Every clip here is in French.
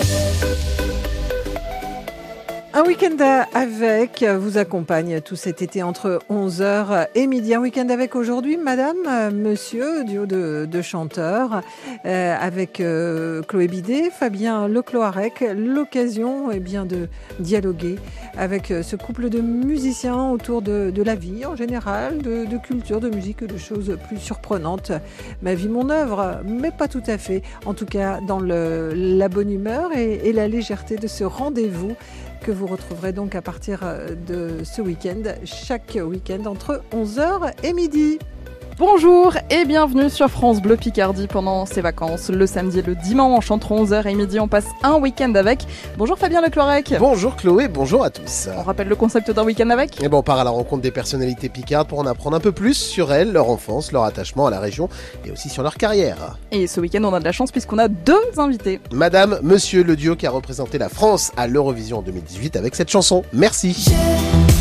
Thank you. Un week-end avec vous accompagne tout cet été entre 11h et midi. Un week-end avec aujourd'hui, madame, monsieur, duo de, chanteurs, euh, avec euh, Chloé Bidet, Fabien Lecloarec. L'occasion eh bien, de dialoguer avec euh, ce couple de musiciens autour de, la vie en général, de, culture, de musique, de choses plus surprenantes. Ma vie, mon œuvre, mais pas tout à fait. En tout cas, dans la bonne humeur et la légèreté de ce rendez-vous que vous retrouverez donc à partir de ce week-end, chaque week-end entre 11h et midi. Bonjour et bienvenue sur France Bleu Picardie pendant ces vacances. Le samedi et le dimanche entre 11h et midi, on passe un week-end avec. Bonjour Fabien Leclorec. Bonjour Chloé, bonjour à tous. On rappelle le concept d'un week-end avec? Et bon, on part à la rencontre des personnalités picardes pour en apprendre un peu plus sur elles, leur enfance, leur attachement à la région et aussi sur leur carrière. Et ce week-end, on a de la chance puisqu'on a deux invités. Madame, monsieur, le duo qui a représenté la France à l'Eurovision en 2018 avec cette chanson. Merci. Je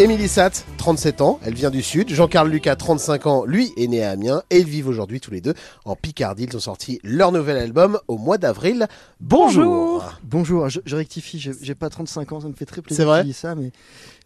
Émilie Satt, 37 ans, elle vient du Sud. Jean-Carl Lucas, 35 ans, lui est né à Amiens et ils vivent aujourd'hui tous les deux en Picardie. Ils ont sorti leur nouvel album au mois d'avril. Bonjour. Bonjour, je, je rectifie, j'ai pas 35 ans, ça me fait très plaisir C'est vrai que tu dis ça, mais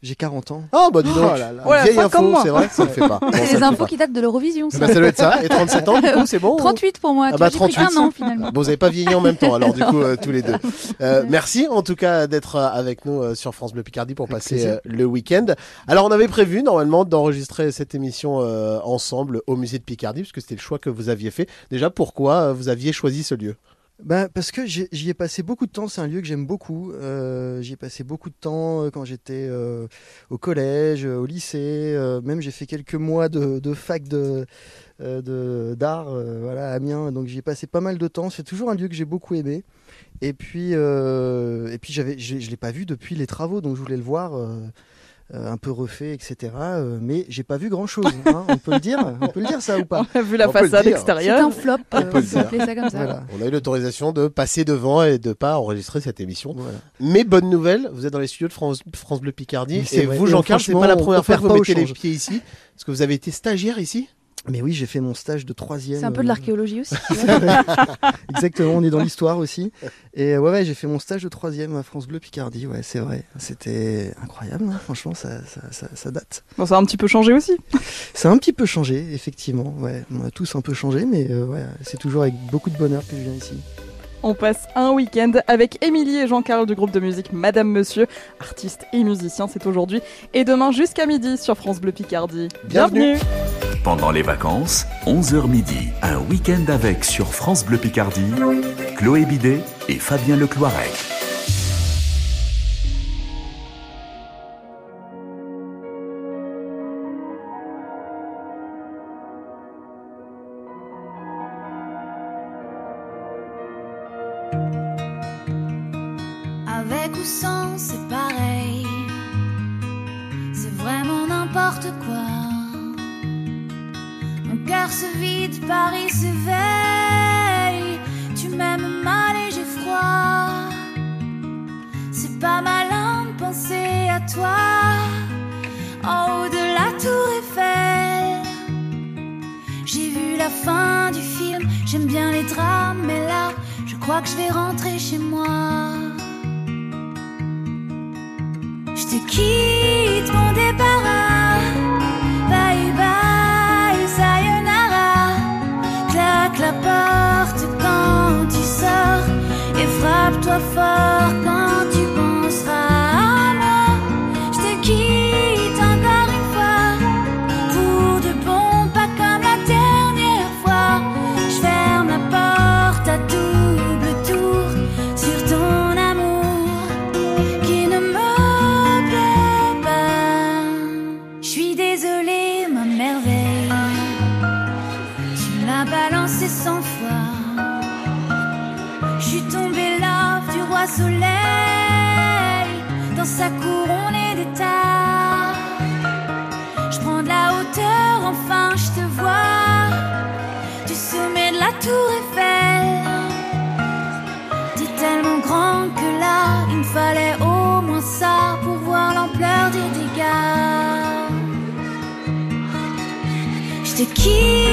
j'ai 40 ans. Oh bah dis donc, Oh là là. Ouais, vieille pas comme info, moi. c'est vrai, ça le fait pas. Bon, ça C'est le des fait infos pas. qui datent de l'Eurovision, Eh ça. ben, ça doit être ça. Et 37 ans, du coup, c'est bon 38 pour moi. Ah tu bah, vois, j'ai pris 38. un an finalement. Bon, vous n'avez pas vieilli en même temps, alors du coup, euh, tous les deux. Euh, merci en tout cas d'être euh, avec nous euh, sur France Bleu Picardie pour passer plaisir. euh, le week-end. Alors, on avait prévu normalement d'enregistrer cette émission euh, ensemble au musée de Picardie, puisque c'était le choix que vous aviez fait. Déjà, pourquoi euh, vous aviez choisi ce lieu? Bah, parce que j'y ai passé beaucoup de temps, c'est un lieu que j'aime beaucoup. Euh, j'y ai passé beaucoup de temps euh, quand j'étais euh, au collège, au lycée, même j'ai fait quelques mois de, fac de d'art voilà, à Amiens, donc j'y ai passé pas mal de temps. C'est toujours un lieu que j'ai beaucoup aimé. Et puis, et puis j'avais, je, je l'ai pas vu depuis les travaux, donc je voulais le voir. Euh, un peu refait, etc. euh, mais j'ai pas vu grand chose. on peut le dire, on peut le dire ça ou pas. On a vu la On façade dire. C'est extérieure. un flop, On euh, peut on peut ça comme ça. Voilà. On a eu l'autorisation de passer devant et de pas enregistrer cette émission. voilà. Mais bonne nouvelle, vous êtes dans les studios de France, France Bleu Picardie. Et vrai. vous, Jean-Carl, c'est pas la première fois que vous mettez les pieds ici. Parce que vous avez été stagiaire ici? Mais oui, j'ai fait mon stage de troisième. C'est un peu de euh, l'archéologie aussi. Exactement, on est dans l'histoire aussi. Et ouais, ouais j'ai fait mon stage de troisième à France Bleu Picardie, ouais, c'est vrai. C'était incroyable, hein, franchement, ça, ça, ça, ça date. Bon, ça a un petit peu changé aussi. Ça a un petit peu changé, effectivement, ouais. On a tous un peu changé, mais euh, ouais, c'est toujours avec beaucoup de bonheur que je viens ici. On passe un week-end avec Émilie et Jean-Carl du groupe de musique Madame Monsieur, artistes et musiciens, c'est aujourd'hui et demain jusqu'à midi sur France Bleu Picardie. Bienvenue. Pendant les vacances, 11h midi, un week-end avec sur France Bleu Picardie, Chloé Bidet et Fabien Lecloirec. Avec ou sans, c'est pareil. C'est vraiment n'importe quoi. Mon cœur se vide, Paris s'éveille. Tu m'aimes mal et j'ai froid. C'est pas malin de penser à toi. En haut de la tour Eiffel. J'ai vu la fin du film. J'aime bien les drames, mais là, crois que je vais rentrer chez moi. Je te quitte mon débarras Bye bye sayonara Claque la porte quand tu sors Et frappe-toi fort Je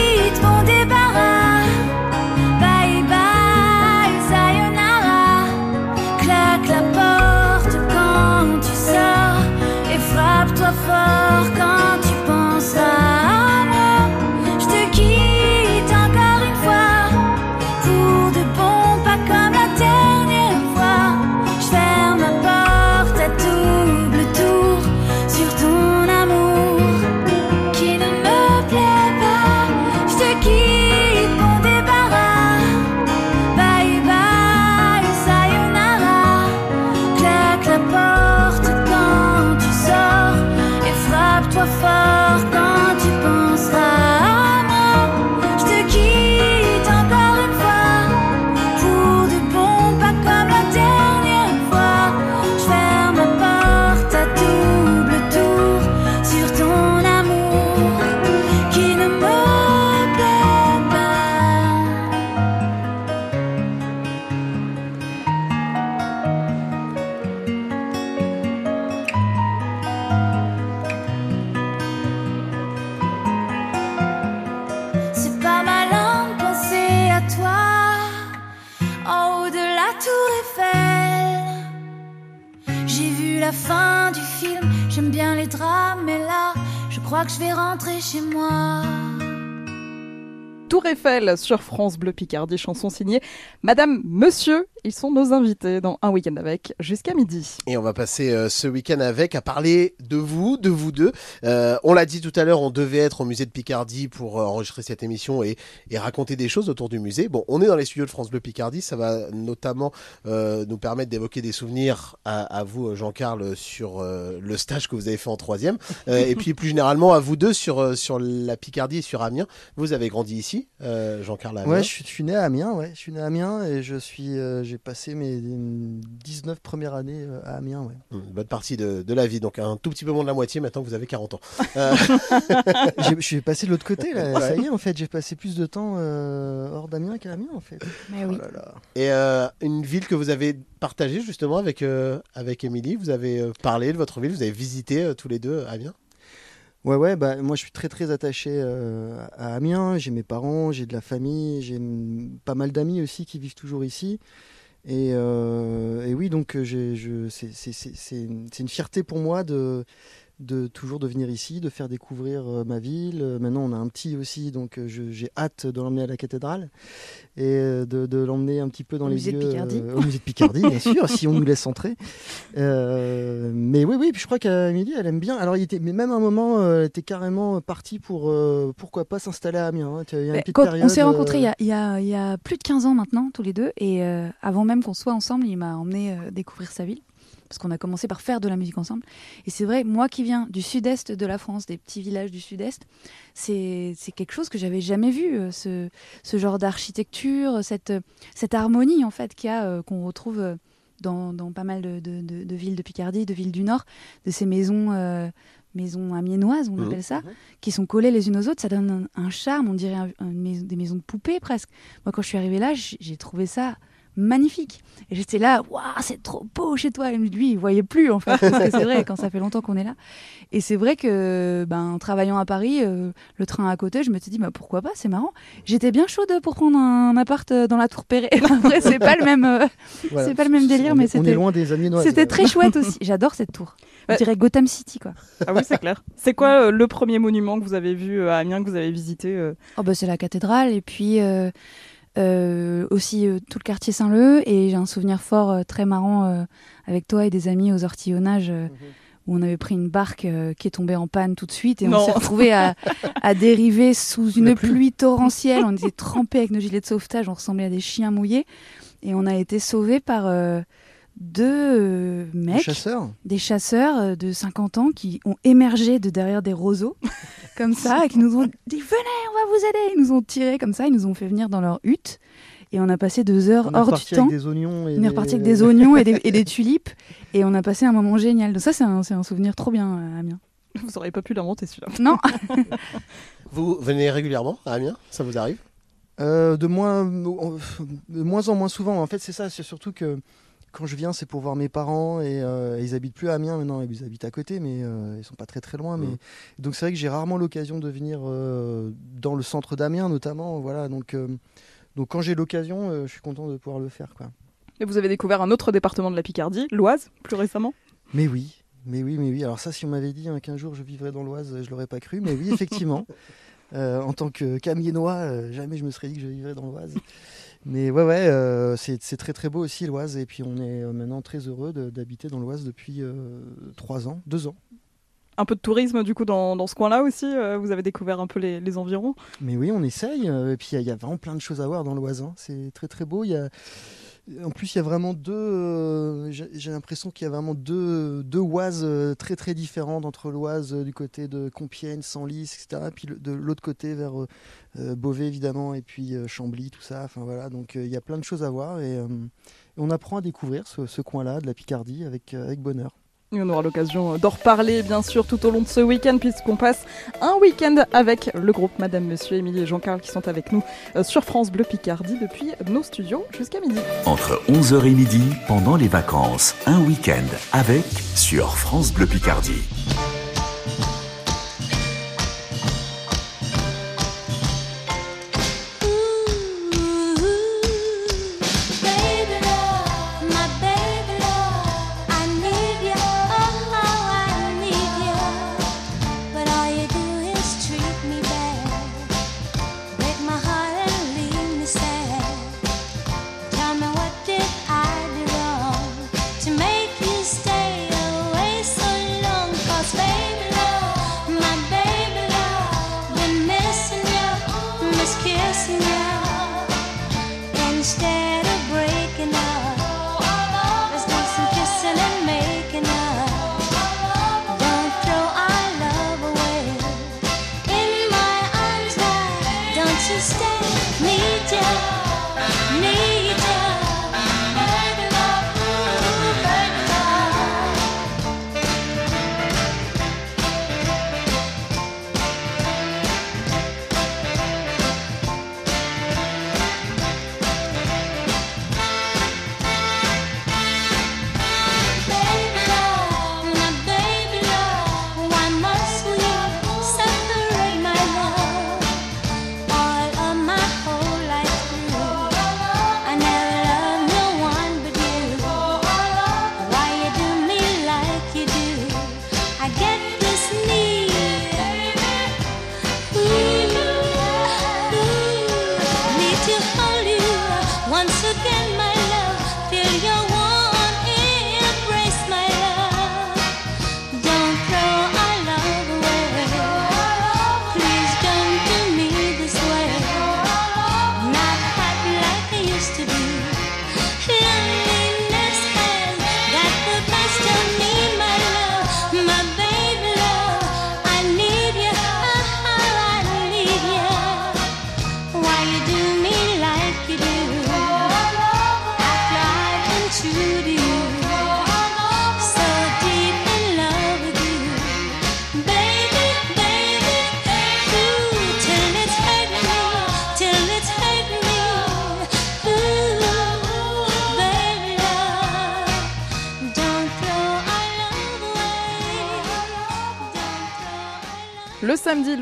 Sur France Bleu Picardie, chanson signée Madame, Monsieur. Ils sont nos invités dans Un Week-end avec jusqu'à midi. Et on va passer euh, ce week-end avec à parler de vous, de vous deux. Euh, on l'a dit tout à l'heure, on devait être au musée de Picardie pour euh, enregistrer cette émission et, raconter des choses autour du musée. Bon, on est dans les studios de France Bleu Picardie, ça va notamment nous permettre d'évoquer des souvenirs à, vous, Jean-Carl, sur le stage que vous avez fait en troisième, et puis plus généralement à vous deux sur, sur la Picardie et sur Amiens. Vous avez grandi ici, euh, Jean-Carl Amiens. Ouais, je suis, je suis né à Amiens, ouais. Je suis né à Amiens et je suis, euh, j'ai passé mes 19 premières années euh, à Amiens, ouais. Une bonne partie de, de la vie, donc un tout petit peu moins de la moitié maintenant que vous avez 40 ans. Euh, Je suis passé de l'autre côté, là. Ouais. Ça y est, en fait, j'ai passé plus de temps euh, hors d'Amiens qu'à Amiens, en fait. Mais oui. Oh là là. Et euh, une ville que vous avez partagée justement avec euh, avec Émilie, vous avez parlé de votre ville, vous avez visité euh, tous les deux Amiens? Ouais, ouais, bah, moi je suis très très attaché euh, à Amiens. J'ai mes parents, j'ai de la famille, j'ai pas mal d'amis aussi qui vivent toujours ici. Et, euh, et oui, donc euh, c'est une fierté pour moi de, de toujours de venir ici, de faire découvrir euh, ma ville. Euh, Maintenant, on a un petit aussi, donc euh, j'ai hâte de l'emmener à la cathédrale et de, de l'emmener un petit peu dans Au les musée de lieux, Picardie. euh, au musée de Picardie, bien sûr, si on nous laisse entrer. Euh, mais oui, oui, puis je crois qu'Amélie, elle aime bien. Alors, il était, mais même à un moment, elle était carrément partie pour euh, pourquoi pas s'installer à Amiens. hein. Il y a une on s'est rencontrés il y a, il y a- il y a plus de 15 ans maintenant, tous les deux, et avant même qu'on soit ensemble, il m'a emmené découvrir sa ville. Parce qu'on a commencé par faire de la musique ensemble. Et c'est vrai, moi qui viens du sud-est de la France, des petits villages du sud-est, c'est quelque chose que j'avais jamais vu, euh, ce, ce genre d'architecture, cette, cette harmonie en fait qu'il y a, euh, qu'on retrouve euh, dans, dans pas mal de, de- de- de villes de Picardie, de villes du Nord, de ces maisons, euh, maisons amiénoises, on Mhm. appelle ça, qui sont collées les unes aux autres. Ça donne un, un charme, on dirait un- des maisons de poupées presque. Moi, quand je suis arrivée là, j'ai trouvé ça magnifique. Et j'étais là, waouh, c'est trop beau chez toi. Et lui, il voyait plus en fait, parce que c'est vrai, quand ça fait longtemps qu'on est là. Et c'est vrai que, ben, en travaillant à Paris, euh, le train à côté, je me suis dit, bah, pourquoi pas, c'est marrant. J'étais bien chaude pour prendre un appart euh, dans la Tour Perret. Après, c'est pas le même, euh, voilà. c'est pas le même délire, On mais est- On est c'était. loin des. C'était très chouette aussi. J'adore cette tour. On dirait Gotham City, quoi. Ah oui, c'est clair. C'est quoi euh, le premier monument que vous avez vu à Amiens, que vous avez visité euh Oh bah c'est la cathédrale et puis aussi euh, tout le quartier Saint-Leu et j'ai un souvenir fort euh, très marrant euh, avec toi et des amis aux ortillonnages euh, où on avait pris une barque euh, qui est tombée en panne tout de suite et Non. on s'est retrouvé à, à dériver sous une pluie. pluie torrentielle. On était trempés avec nos gilets de sauvetage, on ressemblait à des chiens mouillés et on a été sauvés par euh, deux euh, mecs chasseurs. des chasseurs euh, de 50 ans qui ont émergé de derrière des roseaux, comme ça, et qui nous ont dit Venez, on va vous aider Ils nous ont tirés comme ça, ils nous ont fait venir dans leur hutte, et on a passé deux heures On hors du temps. des oignons. Et On est reparti avec des oignons et des, et des tulipes, et on a passé un moment génial. Donc, ça, c'est un, c'est un souvenir trop bien, euh, Amiens. Vous auriez pas pu l'inventer celui-là. Non Vous venez régulièrement à Amiens Ça vous arrive? Euh, de moins, de moins en moins souvent. En fait, c'est ça. C'est surtout que quand je viens, c'est pour voir mes parents et euh, ils habitent plus à Amiens maintenant, ils habitent à côté, mais euh, ils sont pas très très loin. Mais Mhm. donc c'est vrai que j'ai rarement l'occasion de venir euh, dans le centre d'Amiens notamment. Voilà, donc euh, donc quand j'ai l'occasion, euh, je suis content de pouvoir le faire, quoi. Et vous avez découvert un autre département de la Picardie, l'Oise, plus récemment? Mais oui, mais oui, mais oui. Alors ça, si on m'avait dit hein, qu'un jour je vivrais dans l'Oise, je l'aurais pas cru. Mais oui, effectivement, Euh, en tant que camiennois, euh, jamais je me serais dit que je vivrais dans l'Oise. Mais ouais, ouais, euh, c'est très très beau aussi l'Oise. Et puis on est euh, maintenant très heureux d'habiter dans l'Oise depuis euh, trois ans, deux ans. Un peu de tourisme du coup dans, dans ce coin-là aussi. euh, vous avez découvert un peu les, les environs? Mais oui, on essaye. euh, Et puis il y a- il y, a vraiment plein de choses à voir dans l'Oise. hein. C'est très très beau. Il y a... En plus, il y a vraiment deux. euh, J'ai l'impression qu'il y a vraiment deux, deux Oises euh, très très différentes entre l'Oise euh, du côté de Compiègne, Senlis, etc. Puis le- de l'autre côté vers Beauvais évidemment, et puis Chambly, tout ça. Enfin voilà. Donc il y a plein de choses à voir et, et on apprend à découvrir ce, coin-là de la Picardie avec bonheur. On aura l'occasion d'en reparler bien sûr tout au long de ce week-end puisqu'on passe un week-end avec le groupe Madame Monsieur, Émilie et Jean-Carl qui sont avec nous euh, sur France Bleu Picardie depuis nos studios jusqu'à midi. Entre 11h et midi, pendant les vacances, un week-end avec sur France Bleu Picardie.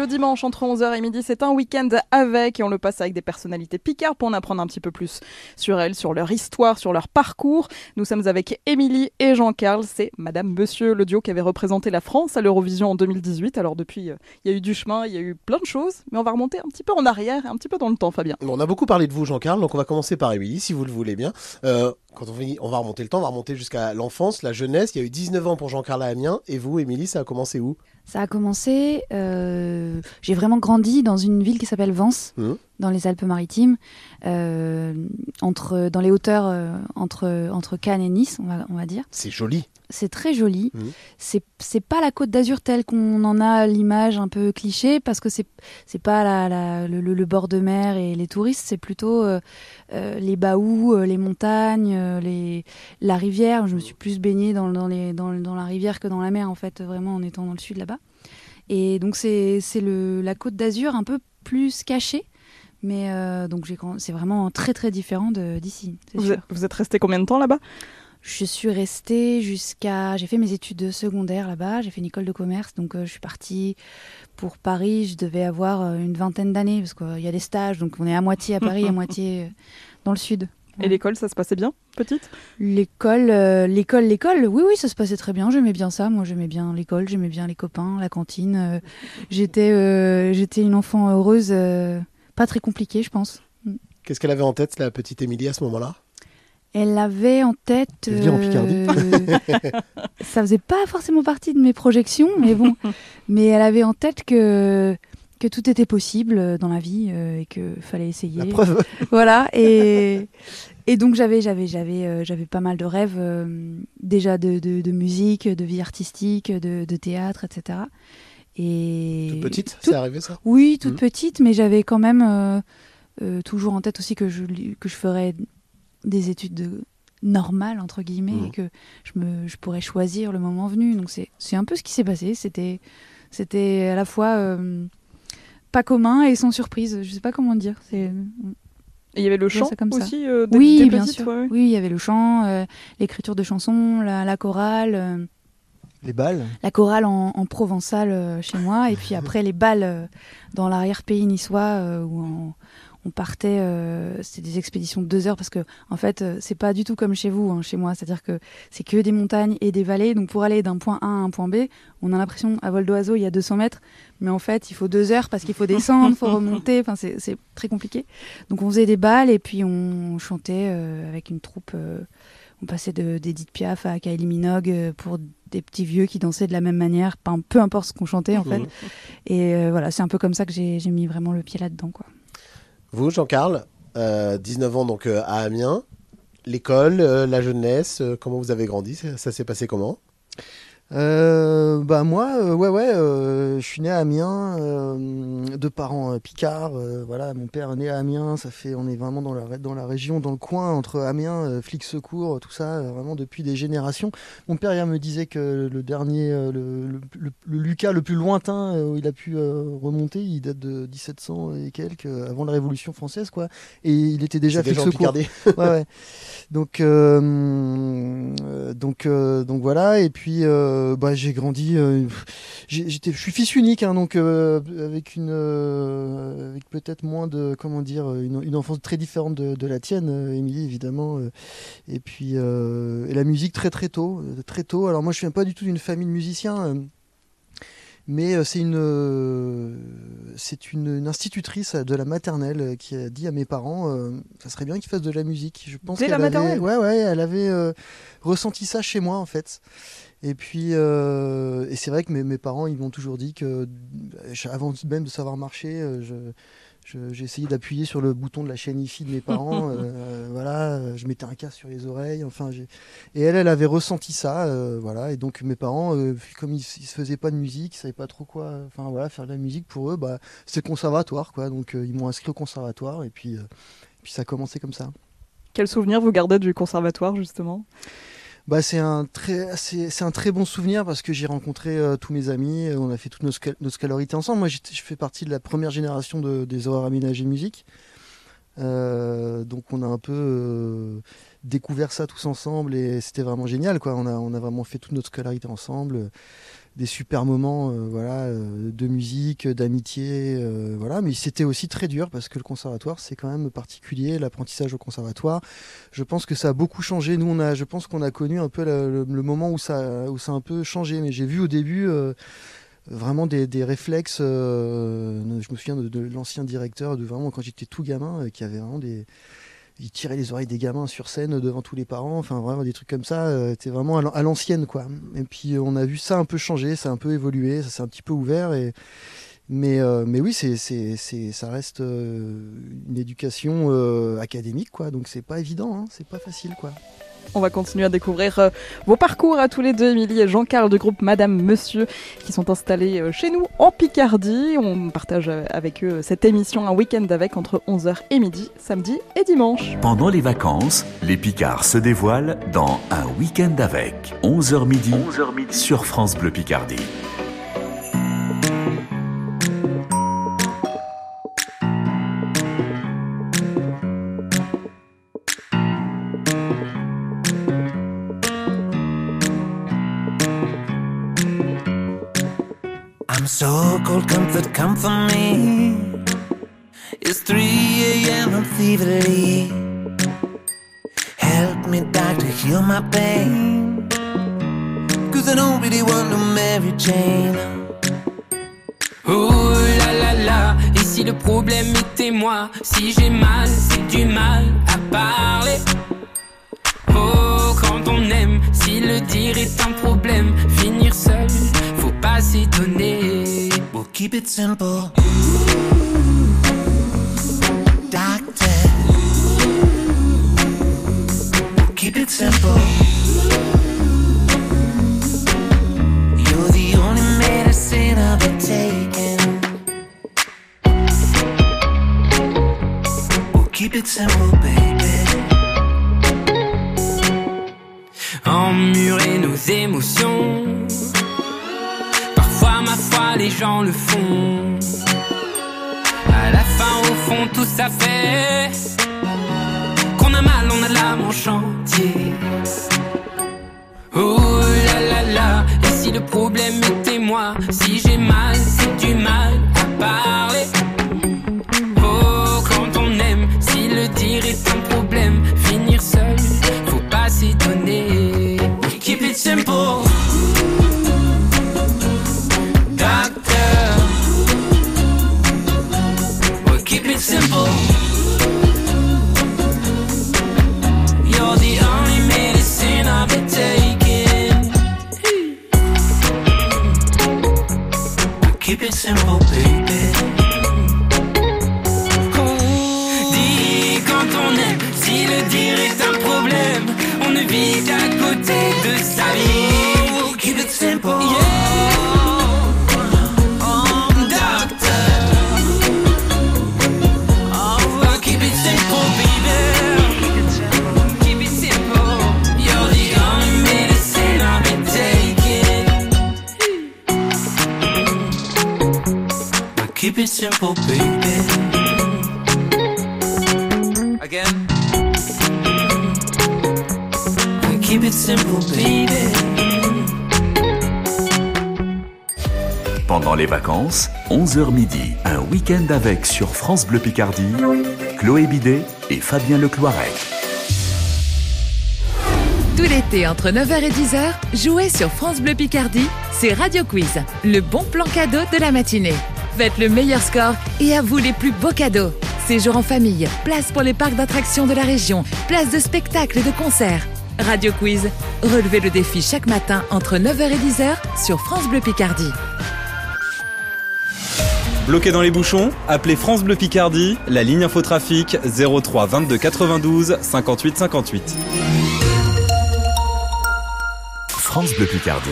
Dimanche entre 11h et midi, c'est un week-end avec et on le passe avec des personnalités picardes pour en apprendre un petit peu plus sur elles, sur leur histoire, sur leur parcours. Nous sommes avec Émilie et Jean-Carl, c'est Madame Monsieur, le duo qui avait représenté la France à l'Eurovision en 2018. Alors depuis, euh, il y a eu du chemin, il y a eu plein de choses, mais on va remonter un petit peu en arrière, un petit peu dans le temps, Fabien. On a beaucoup parlé de vous, Jean-Carl, donc on va commencer par Émilie, si vous le voulez bien. Euh, quand on, finit, on va remonter le temps, on va remonter jusqu'à l'enfance, la jeunesse. Il y a eu 19 ans pour Jean-Carl Amiens. Et vous, Émilie, ça a commencé où? Ça a commencé, euh, j'ai vraiment grandi dans une ville qui s'appelle Vence, Mhm. dans les Alpes-Maritimes, euh, entre, dans les hauteurs euh, entre, entre Cannes et Nice, on va, on va dire. C'est joli. C'est très joli. Mhm. C'est c'est pas la Côte d'Azur telle qu'on en a l'image un peu cliché, parce que c'est c'est pas la, la- le, le- bord de mer et les touristes, c'est plutôt euh, euh, les baous, euh, les montagnes, les, la rivière. Je me suis plus baignée dans, dans, les, dans, dans la rivière que dans la mer, en fait, vraiment en étant dans le sud là-bas. Et donc c'est c'est le- la Côte d'Azur un peu plus cachée. Mais euh, donc j'ai c'est vraiment très très différent de- d'ici. c'est Vous sûr. êtes, vous êtes resté combien de temps là-bas? Je suis restée jusqu'à. J'ai fait mes études secondaires là-bas, j'ai fait une école de commerce, donc euh, je suis partie pour Paris. Je devais avoir euh, une vingtaine d'années, parce qu'il y a des stages, donc on est à moitié à Paris, à moitié euh, dans le sud. Et l'école, ça se passait bien, petite? L'école, euh, l'école, l'école, oui, oui, ça se passait très bien. J'aimais bien ça. Moi, j'aimais bien l'école, j'aimais bien les copains, la cantine. euh, j'étais, euh, j'étais une enfant heureuse, euh, pas très compliquée, je pense. Qu'est-ce qu'elle avait en tête, la petite Émilie, à ce moment-là? Elle avait en tête. Vit en Picardie. ça faisait pas forcément partie de mes projections, mais bon. mais elle avait en tête que que tout était possible dans la vie euh, et que fallait essayer. La preuve. Voilà et et donc j'avais j'avais j'avais euh, j'avais pas mal de rêves euh, déjà de, de, de musique, de vie artistique, de, de théâtre, etc. Et Toute petite, Tout- c'est arrivé ça? Oui, toute Mhm. petite, mais j'avais quand même euh, euh, toujours en tête aussi que je, que je ferais des études de normales, entre guillemets, Mhm. et que je, me, je pourrais choisir le moment venu. Donc c'est c'est un peu ce qui s'est passé. C'était c'était à la fois euh, pas commun et sans surprise. Je sais pas comment dire. C'est Et il y avait le chant comme ça. aussi euh, oui, bien sûr. ouais. Oui, il y avait le chant, euh, l'écriture de chansons, la, la chorale. euh, Les balles. la chorale en, en provençal euh, chez moi, et puis après les balles euh, dans l'arrière-pays niçois euh, où on, on partait, euh, c'était des expéditions de deux heures parce que en fait euh, c'est pas du tout comme chez vous, hein, chez moi, c'est-à-dire que c'est que des montagnes et des vallées, donc pour aller d'un point A à un point B, on a l'impression à vol d'oiseau il y a 200 mètres, mais en fait il faut deux heures parce qu'il faut descendre, faut remonter, enfin c'est très compliqué. Donc on faisait des balles et puis on chantait euh, avec une troupe. euh, on passait de d'Edith Piaf à Kylie Minogue pour des petits vieux qui dansaient de la même manière, peu, importe ce qu'on chantait en fait. Mhm. Et voilà, c'est un peu comme ça que j'ai j'ai mis vraiment le pied là-dedans. quoi. Vous, Jean-Carl, euh, 19 ans donc euh, à Amiens. L'école, euh, la jeunesse, euh, comment vous avez grandi? Ça s'est passé comment? Euh, bah moi, euh, ouais, ouais, euh, je suis né à Amiens, euh, de parents euh, picards. euh, voilà, mon père est né à Amiens. Ça fait, on est vraiment dans la dans la région, dans le coin entre Amiens, flics secours, tout ça, vraiment depuis des générations. Mon père hier me disait que le dernier, le, le, le- le Lucas le plus lointain où il a pu remonter, il date de 1700 et quelques, avant la Révolution française, quoi. Et il était déjà flic secours. Ouais, ouais. Donc, donc, euh, donc voilà. Et puis, euh, bah, j'ai grandi. euh, j'étais, je suis fils unique, hein, donc euh, avec une, avec peut-être moins de, comment dire, une, une enfance très différente de, de la tienne, Émilie, évidemment. et puis, et la musique très très tôt, très tôt. Alors moi, je viens pas du tout d'une famille de musiciens. mais c'est une, c'est une, une institutrice de la maternelle qui a dit à mes parents, ça serait bien qu'ils fassent de la musique. Je pense Dès la qu'elle avait- maternelle? Ouais, ouais, elle avait ressenti ça chez moi en fait. Et puis, euh, et c'est vrai que mes, mes parents, ils m'ont toujours dit que, euh, avant même de savoir marcher, euh, je, j'ai essayé d'appuyer sur le bouton de la chaîne IFI de mes parents. euh, voilà, je mettais un casque sur les oreilles. Enfin, et elle, elle avait ressenti ça, euh, voilà. Et donc mes parents, euh, comme ils, ils se faisaient pas de musique, ils savaient pas trop quoi, enfin voilà, faire de la musique pour eux, bah le conservatoire, quoi. Donc ils m'ont inscrit au conservatoire et puis, puis ça a commencé comme ça. Quel souvenir vous gardez du conservatoire justement? Bah, c'est un très, bon souvenir parce que j'ai rencontré euh, tous mes amis, on a fait toutes nos, scal- nos scolarités ensemble. Moi, je fais partie de la première génération de, des horaires aménagés musique. Euh, donc, on a un peu euh, découvert ça tous ensemble et c'était vraiment génial. Quoi. On, on a vraiment fait toute notre scolarité ensemble. Des super moments euh, voilà, euh, de musique, d'amitié. euh, voilà. Mais c'était aussi très dur parce que le conservatoire, c'est quand même particulier, l'apprentissage au conservatoire je pense que ça a beaucoup changé. Nous, on a, je pense qu'on a connu un peu le, moment où ça, où a un peu changé. Mais j'ai vu au début vraiment des, réflexes. je me souviens de, de l'ancien directeur, de vraiment quand j'étais tout gamin, qui avait vraiment des il tirait les oreilles des gamins sur scène devant tous les parents, enfin vraiment des trucs comme ça, euh, c'était vraiment à l'an- à l'ancienne quoi. Et puis euh, on a vu ça un peu changer, ça a un peu évolué, ça s'est un petit peu ouvert mais, euh, oui, c'est, c'est, c'est, ça reste euh, une éducation euh, académique, quoi. Donc c'est pas évident, hein, c'est pas facile, quoi. On va continuer à découvrir euh, vos parcours à tous les deux, Émilie et Jean-Carl du groupe Madame Monsieur, qui sont installés euh, chez nous en Picardie. On partage euh, avec eux cette émission un week-end avec entre 11h et midi, samedi et dimanche. Pendant les vacances, les Picards se dévoilent dans Un week-end avec 11h midi, 11h midi sur France Bleu Picardie. So cold, comfort, come for me. It's 3 a.m. I'm feverly. Help me, doctor, heal my pain. Cause I don't really want to marry Jane. Oh là là là, et si le problème était moi Si j'ai mal, c'est du mal à parler Oh, quand on aime, si le dire est un problème Finir seul, We'll keep it simple. Doctor. Keep it simple. You're the only medicine I've been taking. We'll keep it simple, baby. Le font. À la fin au fond tout ça fait Qu'on a mal on a l'âme en chantier. Oh là là là Et si le problème était moi Si j'ai We'll keep it simple, baby. Again. We'll keep it simple, baby. Pendant les vacances, 11h midi, un week-end avec sur France Bleu Picardie, Chloé Bidet et Fabien Lecloirec. Tout l'été, entre 9h et 10h, jouez sur France Bleu Picardie, c'est Radio Quiz, le bon plan cadeau de la matinée. Faites le meilleur score et à vous les plus beaux cadeaux. Séjour en famille, place pour les parcs d'attractions de la région, place de spectacles et de concerts. Radio Quiz, relevez le défi chaque matin entre 9h et 10h sur France Bleu Picardie. Bloqué dans les bouchons? Appelez France Bleu Picardie, la ligne infotrafic 03 22 92 58 58. France Bleu Picardie,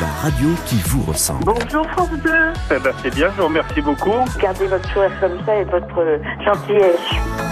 la radio qui vous ressemble. Bonjour France Bleu. Eh ben, c'est bien, je vous remercie beaucoup. Gardez votre sourire comme ça et votre gentillesse.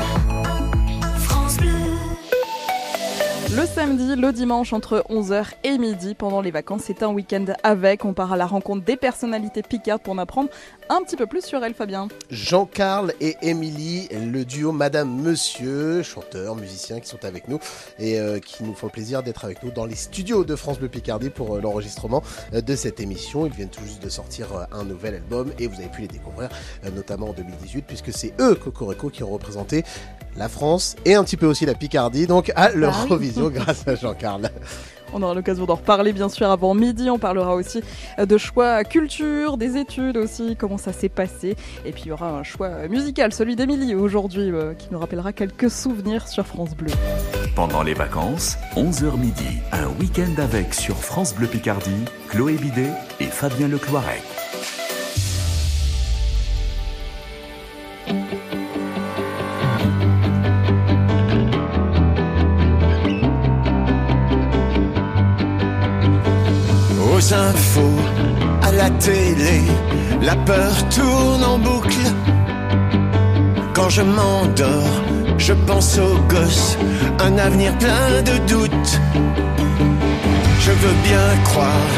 Le samedi, le dimanche entre 11h et midi pendant les vacances, c'est un week-end avec. On part à la rencontre des personnalités picardes pour en apprendre un petit peu plus sur elles, Fabien. Jean-Carl et Émilie, le duo Madame Monsieur, chanteurs, musiciens qui sont avec nous et euh, qui nous font plaisir d'être avec nous dans les studios de France Bleu Picardie pour euh, l'enregistrement euh, de cette émission. Ils viennent tout juste de sortir euh, un nouvel album et vous avez pu les découvrir euh, notamment en 2018 puisque c'est eux, Cocorico, qui ont représenté la France et un petit peu aussi la Picardie, donc à l'Eurovision grâce à Jean-Carl. On aura l'occasion d'en reparler bien sûr avant midi. On parlera aussi de choix culture, des études aussi, comment ça s'est passé. Et puis il y aura un choix musical, celui d'Émilie aujourd'hui, euh, qui nous rappellera quelques souvenirs sur France Bleu. Pendant les vacances, 11h midi, un week-end avec sur France Bleu Picardie, Chloé Bidet et Fabien Lecloirec. Infos, à la télé, la peur tourne en boucle. Quand je m'endors, je pense aux gosses, un avenir plein de doutes. Je veux bien croire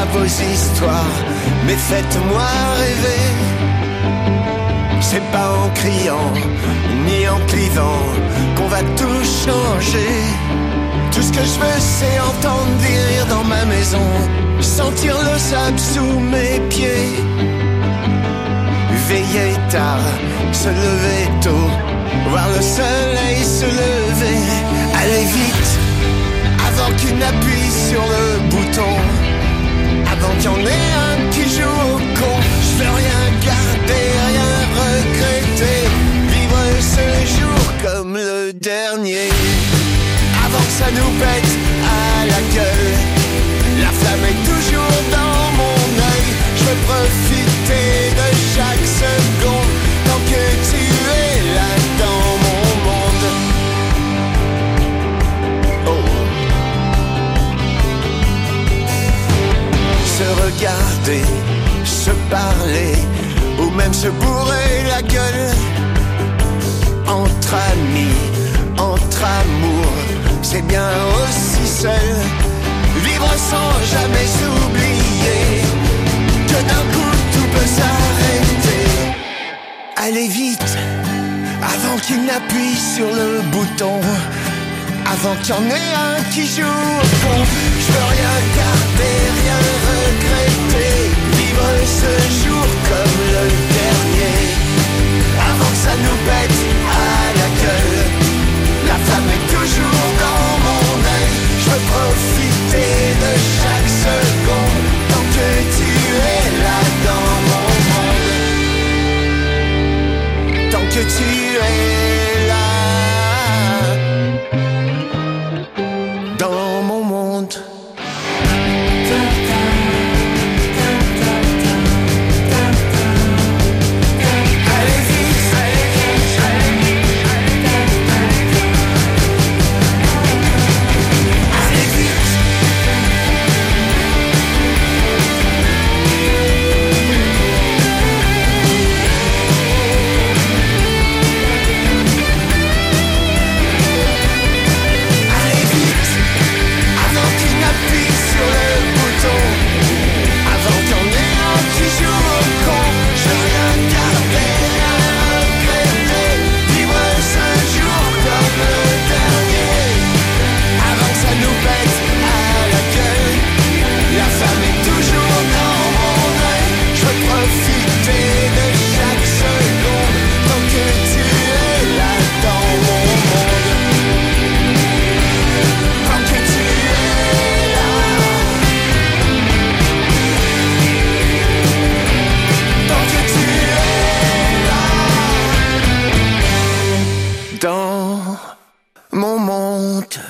à vos histoires, mais faites-moi rêver. C'est pas en criant, ni en clivant, qu'on va tout changer. Tout ce que je veux, c'est entendre des dans ma maison, sentir le sable sous mes pieds. Veiller tard, se lever tôt, voir le soleil se lever, aller vite, avant qu'il n'appuie sur le bouton, avant qu'il y en ait un qui joue au con. Je veux rien garder, rien regretter, vivre ce jour comme le dernier avant que ça nous pète à la gueule. Flamme est toujours dans mon œil. Je veux profiter de chaque seconde tant que tu es là dans mon monde. Oh. Se regarder, se parler, ou même se bourrer la gueule entre amis, entre amours c'est bien aussi seul. Vivre sans jamais s'oublier que d'un coup tout peut s'arrêter. Allez vite, avant qu'il n'appuie sur le bouton. Avant qu'il y en ait un qui joue au. Je veux rien garder, rien regretter. Vivre ce jour comme le dernier. Avant que ça nous pète à la gueule. La flamme est toujours profiter de chaque seconde tant que tu es là dans mon monde. Tant que tu es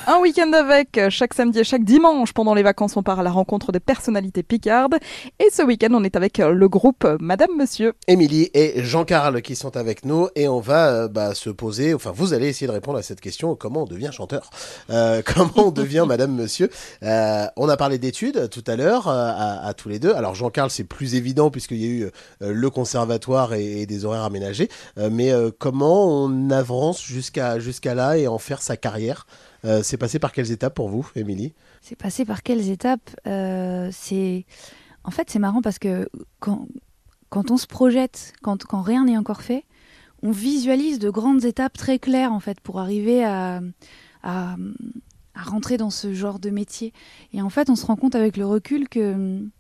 Un week-end avec, euh, chaque samedi et chaque dimanche pendant les vacances, on part à la rencontre des personnalités picardes. Et ce week-end, on est avec euh, le groupe euh, Madame Monsieur. Émilie et Jean-Carl qui sont avec nous et on va euh, bah, se poser, enfin vous allez essayer de répondre à cette question, comment on devient chanteur? Euh, Comment on devient Madame Monsieur? Euh, On a parlé d'études tout à l'heure à, à tous les deux. Alors Jean-Carl c'est plus évident puisqu'il y a eu le conservatoire et, et des horaires aménagés, Euh, mais euh, comment on avance jusqu'à jusqu'à là et en faire sa carrière? Euh, C'est passé par quelles étapes pour vous, Émilie? C'est passé par quelles étapes? Euh, C'est en fait c'est marrant parce que quand on se projette, quand quand rien n'est encore fait, on visualise de grandes étapes très claires en fait pour arriver à à, à rentrer dans ce genre de métier. Et en fait, on se rend compte avec le recul que hum,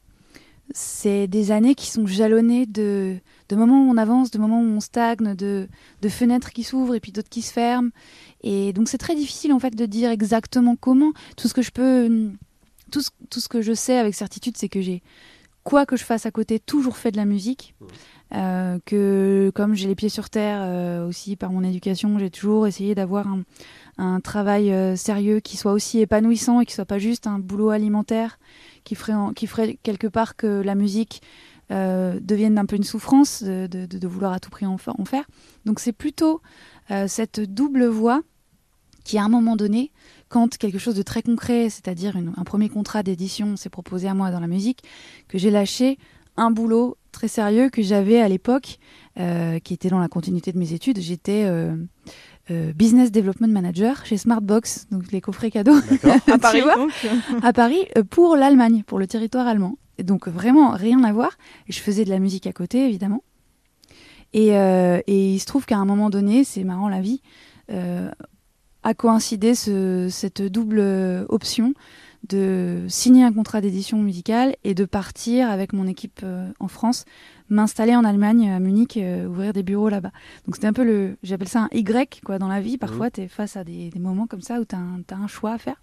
c'est des années qui sont jalonnées de, de moments où on avance, de moments où on stagne, de, de fenêtres qui s'ouvrent et puis d'autres qui se ferment. Et donc c'est très difficile en fait de dire exactement comment. Tout ce que je peux, hum, tout ce, tout ce que je sais avec certitude, c'est que j'ai quoi que je fasse à côté, toujours fait de la musique. Euh, que comme j'ai les pieds sur terre euh, aussi par mon éducation, j'ai toujours essayé d'avoir un, un travail euh, sérieux qui soit aussi épanouissant et qui soit pas juste un boulot alimentaire qui ferait, en- qui ferait quelque part que la musique devienne un peu une souffrance de, de- de vouloir à tout prix en, fa- en faire. Donc c'est plutôt cette double voie qui à un moment donné, quand quelque chose de très concret, c'est-à-dire un premier contrat d'édition s'est proposé à moi dans la musique, que j'ai lâché un boulot très sérieux que j'avais à l'époque, euh, qui était dans la continuité de mes études. J'étais euh, euh, business development manager chez Smartbox, donc les coffrets cadeaux. À Paris, donc. à Paris euh, pour l'Allemagne, pour le territoire allemand. Et donc vraiment rien à voir. Et je faisais de la musique à côté, évidemment. Et, euh, et il se trouve qu'à un moment donné, c'est marrant la vie, euh, a coïncidé ce- cette double option de signer un contrat d'édition musicale et de partir avec mon équipe euh, en France, m'installer en Allemagne, à Munich, euh, ouvrir des bureaux là-bas. Donc c'était un peu le, j'appelle ça un Y quoi dans la vie. Parfois, tu es face à des, des moments comme ça où tu as, un choix à faire.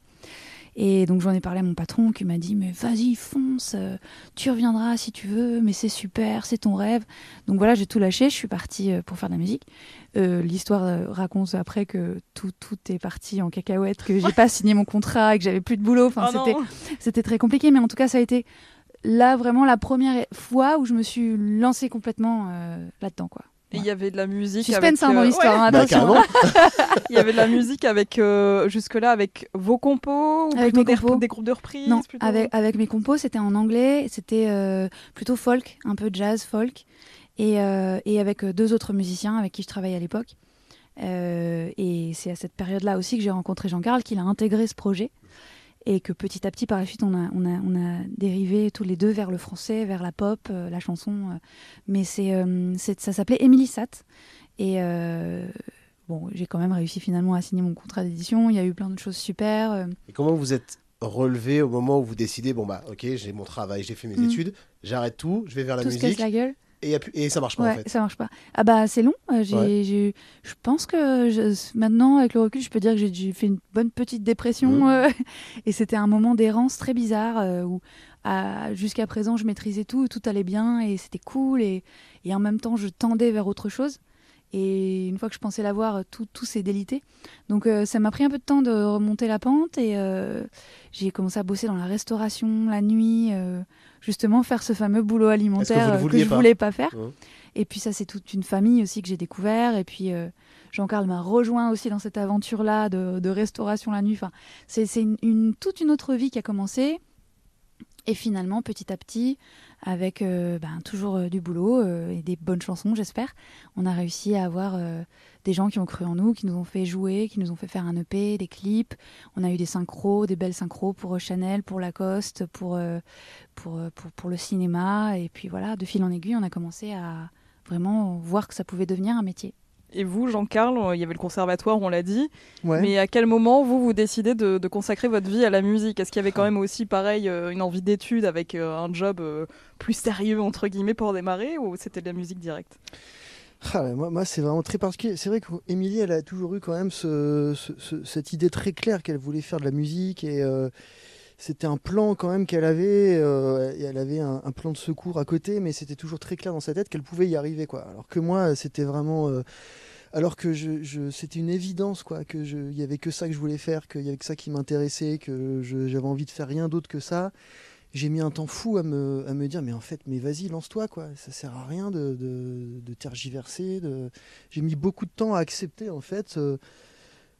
Et donc j'en ai parlé à mon patron qui m'a dit mais vas-y fonce, euh, tu reviendras si tu veux, mais c'est super, c'est ton rêve. Donc voilà, j'ai tout lâché, je suis partie euh, pour faire de la musique. Euh, L'histoire raconte après que tout, tout est parti en cacahuète, que j'ai pas signé mon contrat et que j'avais plus de boulot. Enfin, Oh c'était c'était très compliqué, mais en tout cas ça a été là vraiment la première fois où je me suis lancée complètement euh, là-dedans quoi. Et il y avait de la musique. Suspense, avec, hein, dans euh, l'histoire, hein, Bah. Il y avait de la musique avec euh, jusque-là avec vos compos ou Avec plutôt mes des, compos. des groupes de reprises Non, plutôt avec, avec mes compos, c'était en anglais, c'était euh, plutôt folk, un peu jazz folk, et, euh, et avec deux autres musiciens avec qui je travaillais à l'époque. Euh, et c'est à cette période-là aussi que j'ai rencontré Jean-Carl, qu'il a intégré ce projet, et que petit à petit, par la suite, on a, on a, on a dérivé tous les deux vers le français, vers la pop, euh, la chanson. euh. mais c'est, euh, c'est- ça s'appelait Emily Sat. Et bon, j'ai quand même réussi finalement à signer mon contrat d'édition. Il y a eu plein de choses super. Et comment vous êtes relevé au moment où vous décidez bon bah ok j'ai mon travail j'ai fait mes Mm. études j'arrête tout je vais vers la Tout se casse musique la gueule. Et, ça marche pas Ouais, en fait ça marche pas. Ah bah c'est long. euh, j'ai, Ouais. j'ai- je pense que je- maintenant avec le recul, je peux dire que j'ai, fait une bonne petite dépression Mhm. euh, et c'était un moment d'errance très bizarre euh, où à- jusqu'à présent je maîtrisais tout, tout allait bien et c'était cool et, et en même temps je tendais vers autre chose. Et une fois que je pensais l'avoir, tout, tout s'est délité. Donc euh, ça m'a pris un peu de temps de remonter la pente et euh, j'ai commencé à bosser dans la restauration la nuit, euh, justement faire ce fameux boulot alimentaire euh, que, je pas voulais pas faire. Et puis ça, c'est toute une famille aussi que j'ai découvert. Et puis euh, Jean-Carl m'a rejoint aussi dans cette aventure-là de, de restauration la nuit. Enfin, c'est c'est une, une- toute une autre vie qui a commencé. Et finalement, petit à petit, avec euh, ben, toujours euh, du boulot euh, et des bonnes chansons, j'espère, on a réussi à avoir des gens qui ont cru en nous, qui nous ont fait jouer, qui nous ont fait faire un EP, des clips. On a eu des synchros, des belles synchros pour Chanel, pour Lacoste, pour, pour, pour, pour le cinéma. Et puis voilà, de fil en aiguille, on a commencé à vraiment voir que ça pouvait devenir un métier. Et vous, Jean-Carl, il y avait le conservatoire, on l'a dit. Ouais. Mais à quel moment vous vous décidez de, de consacrer votre vie à la musique? Est-ce qu'il y avait quand même aussi, pareil, euh, une envie d'études avec euh, un job euh, plus sérieux entre guillemets pour démarrer, ou c'était de la musique directe? Ah moi, moi c'est vraiment très particulier. C'est vrai qu'Émilie, elle a toujours eu quand même ce- ce- ce- cette idée très claire qu'elle voulait faire de la musique et euh, c'était un plan quand même qu'elle avait. euh, et elle avait un, plan de secours à côté, mais c'était toujours très clair dans sa tête qu'elle pouvait y arriver, quoi. Alors que moi, c'était vraiment. euh, alors que je, je- c'était une évidence, quoi, que il y avait que ça que je voulais faire, qu'il y avait que ça qui m'intéressait, que j'avais envie de faire rien d'autre que ça. J'ai mis un temps fou à me, à me dire, mais en fait, mais vas-y, lance-toi, quoi. Ça sert à rien de, de, de tergiverser. De... J'ai mis beaucoup de temps à accepter, en fait, euh,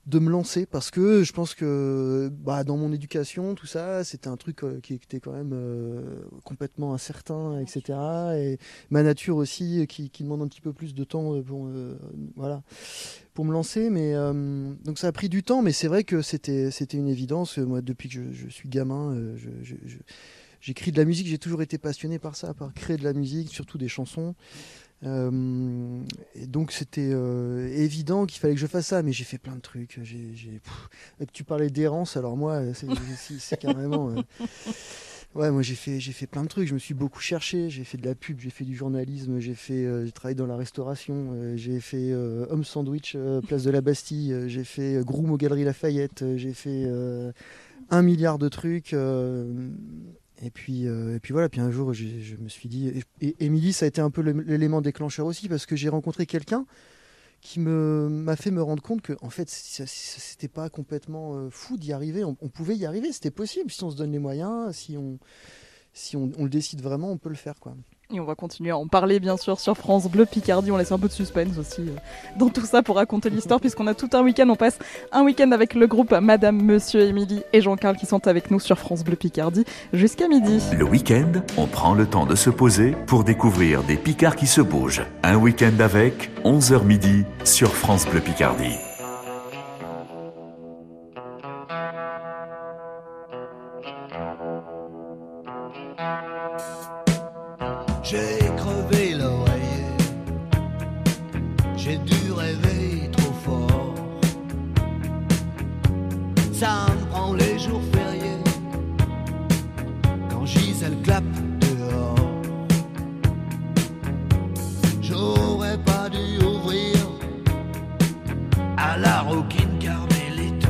de me lancer parce que je pense que bah, dans mon éducation, tout ça, c'était un truc euh, qui était quand même euh, complètement incertain, etc. Et ma nature aussi, euh, qui, demande un petit peu plus de temps pour, voilà, pour me lancer. Mais, donc ça a pris du temps, mais c'est vrai que c'était une évidence. Moi, depuis que je, suis gamin, j'écris de la musique, j'ai toujours été passionné par ça, par créer de la musique, surtout des chansons. Euh, et donc c'était euh, évident qu'il fallait que je fasse ça, mais j'ai fait plein de trucs. Tu parlais d'errance, alors moi c'est, carrément. euh, Ouais, moi j'ai fait, j'ai fait plein de trucs. Je me suis beaucoup cherché. J'ai fait de la pub, j'ai fait du journalisme, j'ai fait, j'ai travaillé dans la restauration, j'ai fait homme sandwich place de la Bastille, j'ai fait groom aux Galeries Lafayette, j'ai fait un milliard de trucs. Et puis, euh, et puis voilà. Puis un jour, je me suis dit, et, Émilie, ça a été un peu l'élément déclencheur aussi parce que j'ai rencontré quelqu'un qui m'a fait me rendre compte que en fait c'était pas complètement euh, fou d'y arriver on, on pouvait y arriver c'était possible si on se donne les moyens si on si on, on le décide vraiment on peut le faire quoi Et on va continuer à en parler bien sûr sur France Bleu Picardie. On laisse un peu de suspense aussi euh, dans tout ça pour raconter l'histoire, puisqu'on a tout un week-end. On passe un week-end avec le groupe Madame, Monsieur, Émilie et Jean-Carl qui sont avec nous sur France Bleu Picardie jusqu'à midi. Le week-end, on prend le temps de se poser pour découvrir des Picards qui se bougent. Un week-end avec 11h midi sur France Bleu Picardie. Ça me prend les jours fériés quand Gisèle clappe dehors. J'aurais pas dû ouvrir à la roquine carmélite.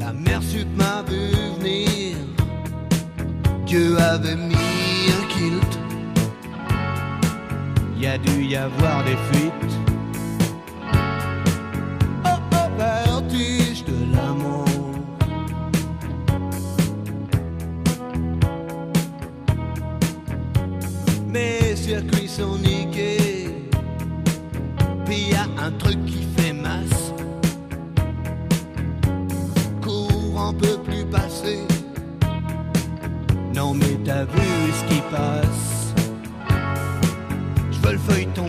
La mère sup m'a vu venir. Dieu avait mis un kilt. Y a dû y avoir des fuites. T'as vu ce qui passe. Je veux le feuilleton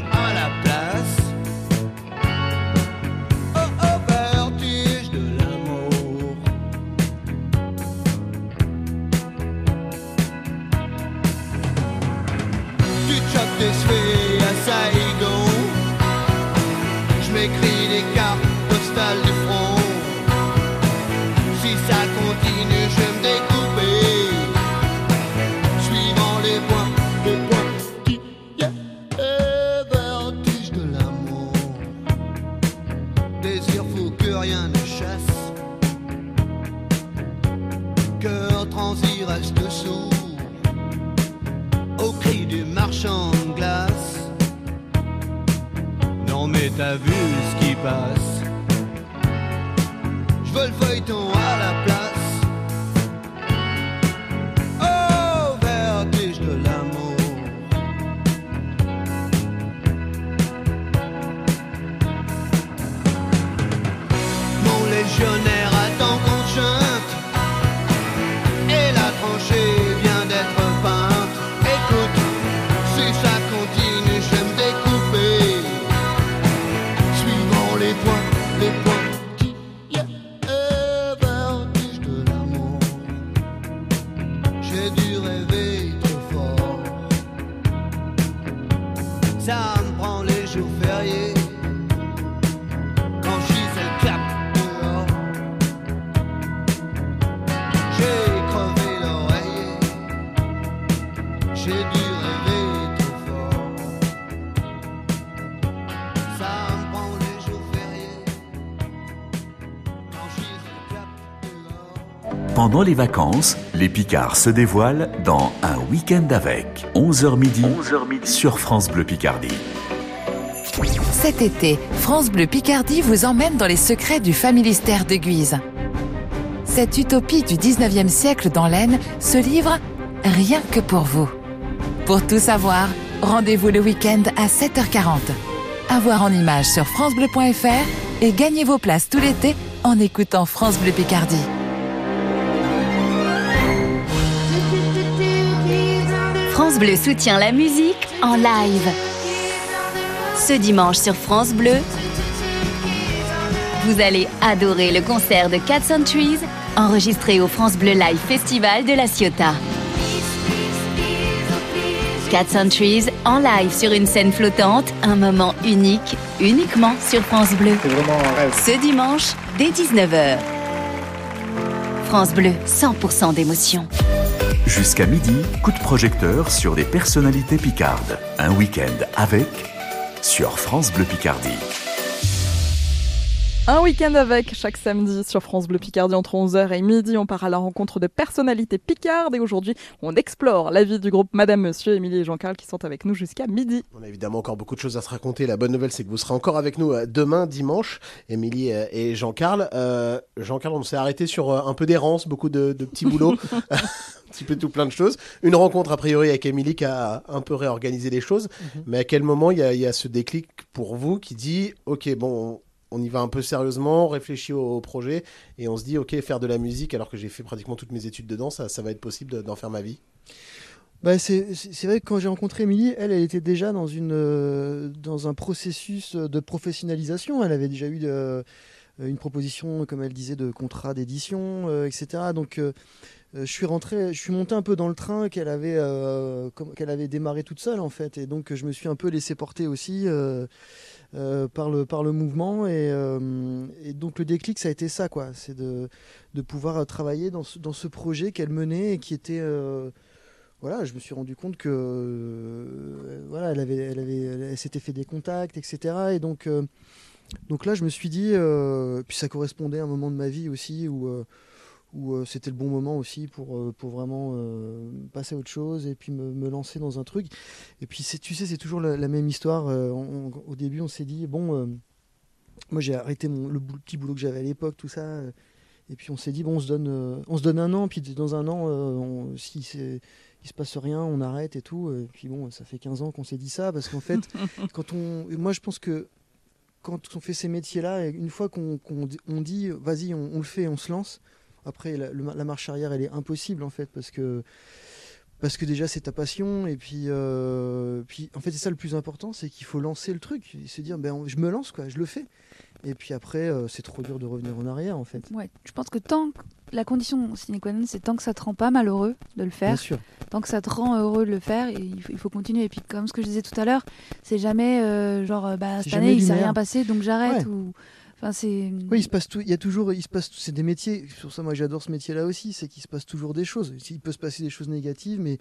Je veux le feuilleton Pendant les vacances, les Picards se dévoilent dans Un week-end avec 11h midi, sur France Bleu Picardie. Cet été, France Bleu Picardie vous emmène dans les secrets du familistère de Guise. Cette utopie du 19e siècle dans l'Aisne se livre rien que pour vous. Pour tout savoir, rendez-vous le week-end à 7h40. À voir en images sur francebleu.fr et gagnez vos places tout l'été en écoutant France Bleu Picardie. France Bleu soutient la musique en live. Ce dimanche sur France Bleu, vous allez adorer le concert de Cat Centuries enregistré au France Bleu Live Festival de la Ciotat. Cat Centuries en live sur une scène flottante, un moment unique, uniquement sur France Bleu. Ce dimanche, dès 19h. France Bleu, 100% d'émotion. Jusqu'à midi, coup de projecteur sur des personnalités picardes. Un week-end avec sur France Bleu Picardie. Un week-end avec chaque samedi sur France Bleu Picardie entre 11h et midi. On part à la rencontre de personnalités picardes et aujourd'hui on explore la vie du groupe Madame Monsieur, Émilie et Jean-Carl qui sont avec nous jusqu'à midi. On a évidemment encore beaucoup de choses à se raconter. La bonne nouvelle, c'est que vous serez encore avec nous euh, demain, dimanche, Émilie euh, et Jean-Carl. Euh, Jean-Carl, on s'est arrêté sur un peu d'errance, beaucoup de, de petits boulots, un petit peu tout plein de choses. Une rencontre, a priori, avec Émilie qui a un peu réorganisé les choses. Mais à quel moment il y, y a ce déclic pour vous qui dit, OK, bon, on y va un peu sérieusement, on réfléchit au, projet et on se dit, OK, faire de la musique alors que j'ai fait pratiquement toutes mes études dedans, ça, ça va être possible de- d'en faire ma vie? Bah, c'est vrai que quand j'ai rencontré Émilie, elle, était déjà dans, une, euh, dans un processus de professionnalisation. Elle avait déjà eu euh, une proposition, comme elle disait, de contrat d'édition, euh, etc. Donc, euh, euh, je suis rentré, je suis monté un peu dans le train qu'elle avait, euh, qu'elle avait démarré toute seule en fait, et donc je me suis un peu laissé porter aussi euh, par le par le mouvement, et, euh, et donc le déclic ça a été ça quoi, c'est de de pouvoir euh, travailler dans ce, dans ce projet qu'elle menait et qui était voilà, je me suis rendu compte que voilà, elle avait, elle avait, elle s'était fait des contacts, etc. Et donc, donc là, je me suis dit, puis ça correspondait à un moment de ma vie aussi où, où euh, c'était le bon moment aussi pour, euh, pour vraiment euh, passer à autre chose et puis me, me lancer dans un truc. Et puis, tu sais, c'est toujours la, la même histoire. On- on- au début, on s'est dit, bon, moi j'ai arrêté mon, le petit boulot que j'avais à l'époque, tout ça. et puis on s'est dit, bon, on se donne, on se donne un an, puis dans un an, on- si c'est il se passe rien, on arrête et tout. Et puis bon, ça fait 15 ans qu'on s'est dit ça, parce qu'en fait, quand on, moi je pense que quand on fait ces métiers-là, une fois qu'on on dit, vas-y, on, on le fait, on se lance. Après, la, le- la marche arrière, elle est impossible en fait, parce que parce que déjà c'est ta passion et puis euh, puis en fait c'est ça le plus important c'est qu'il faut lancer le truc et se dire ben je me lance quoi je le fais et puis après euh, c'est trop dur de revenir en arrière en fait Ouais, je pense que tant que la condition sine qua non, c'est tant que ça te rend pas malheureux de le faire. Bien sûr. Tant que ça te rend heureux de le faire, il, faut, il faut continuer. Et puis, comme ce que je disais tout à l'heure, c'est jamais euh, genre, bah, cette année, il s'est rien passé, donc j'arrête. Ouais. Ou... Enfin, c'est. Oui, il se passe tout. Il y a toujours, il se passe. C'est des métiers. Sur ça, moi, j'adore ce métier-là aussi. C'est qu'il se passe toujours des choses. Il peut se passer des choses négatives, mais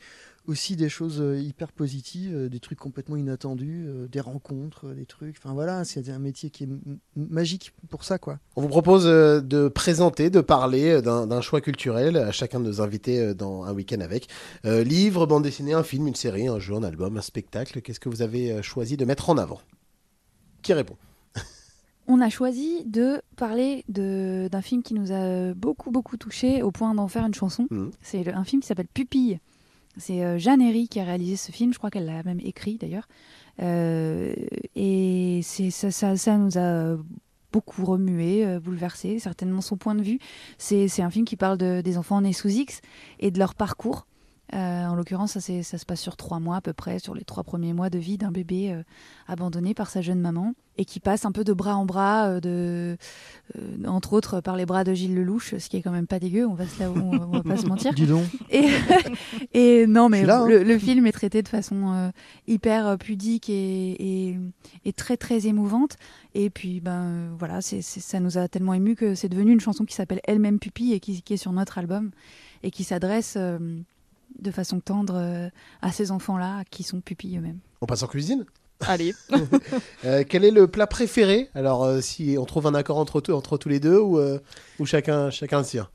aussi des choses euh, hyper positives, euh, des trucs complètement inattendus, euh, des rencontres, euh, des trucs. Enfin voilà, c'est un métier qui est magique pour ça, quoi. On vous propose euh, de présenter, de parler euh, d'un choix culturel à chacun de nos invités euh, dans un week-end avec. Euh, livre, bande dessinée, un film, une série, un jeu, un album, un spectacle. Qu'est-ce que vous avez euh, choisi de mettre en avant? Qui répond? On a choisi de parler de- d'un film qui nous a beaucoup, beaucoup touché au point d'en faire une chanson. Mhm. C'est un film qui s'appelle Pupille. C'est euh, Jeanne Herry qui a réalisé ce film. Je crois qu'elle l'a même écrit d'ailleurs. Euh, et ça, ça, ça nous a beaucoup remué, euh, bouleversé, certainement son point de vue. C'est c'est un film qui parle de- des enfants nés sous X et de leur parcours. Euh, en l'occurrence, ça, se passe sur trois mois à peu près, sur les trois premiers mois de vie d'un bébé euh, abandonné par sa jeune maman et qui passe un peu de bras en bras, euh, de, entre autres par les bras de Gilles Lelouch, ce qui est quand même pas dégueu, on va, se, on, on va pas se mentir. Dis donc. Et, et non, mais là, hein. le, le film est traité de façon euh, hyper pudique et, et, et très très émouvante. Et puis, ben voilà, ça nous a tellement ému que c'est devenu une chanson qui s'appelle Elle-même Pupille et qui, qui est sur notre album et qui s'adresse euh, de façon tendre euh, à ces enfants-là qui sont pupilles eux-mêmes. On passe en cuisine? Allez. Euh, quel est le plat préféré? Alors, euh, si on trouve un accord entre, tous- entre tous les deux ou, euh, ou chacun, chacun le sien?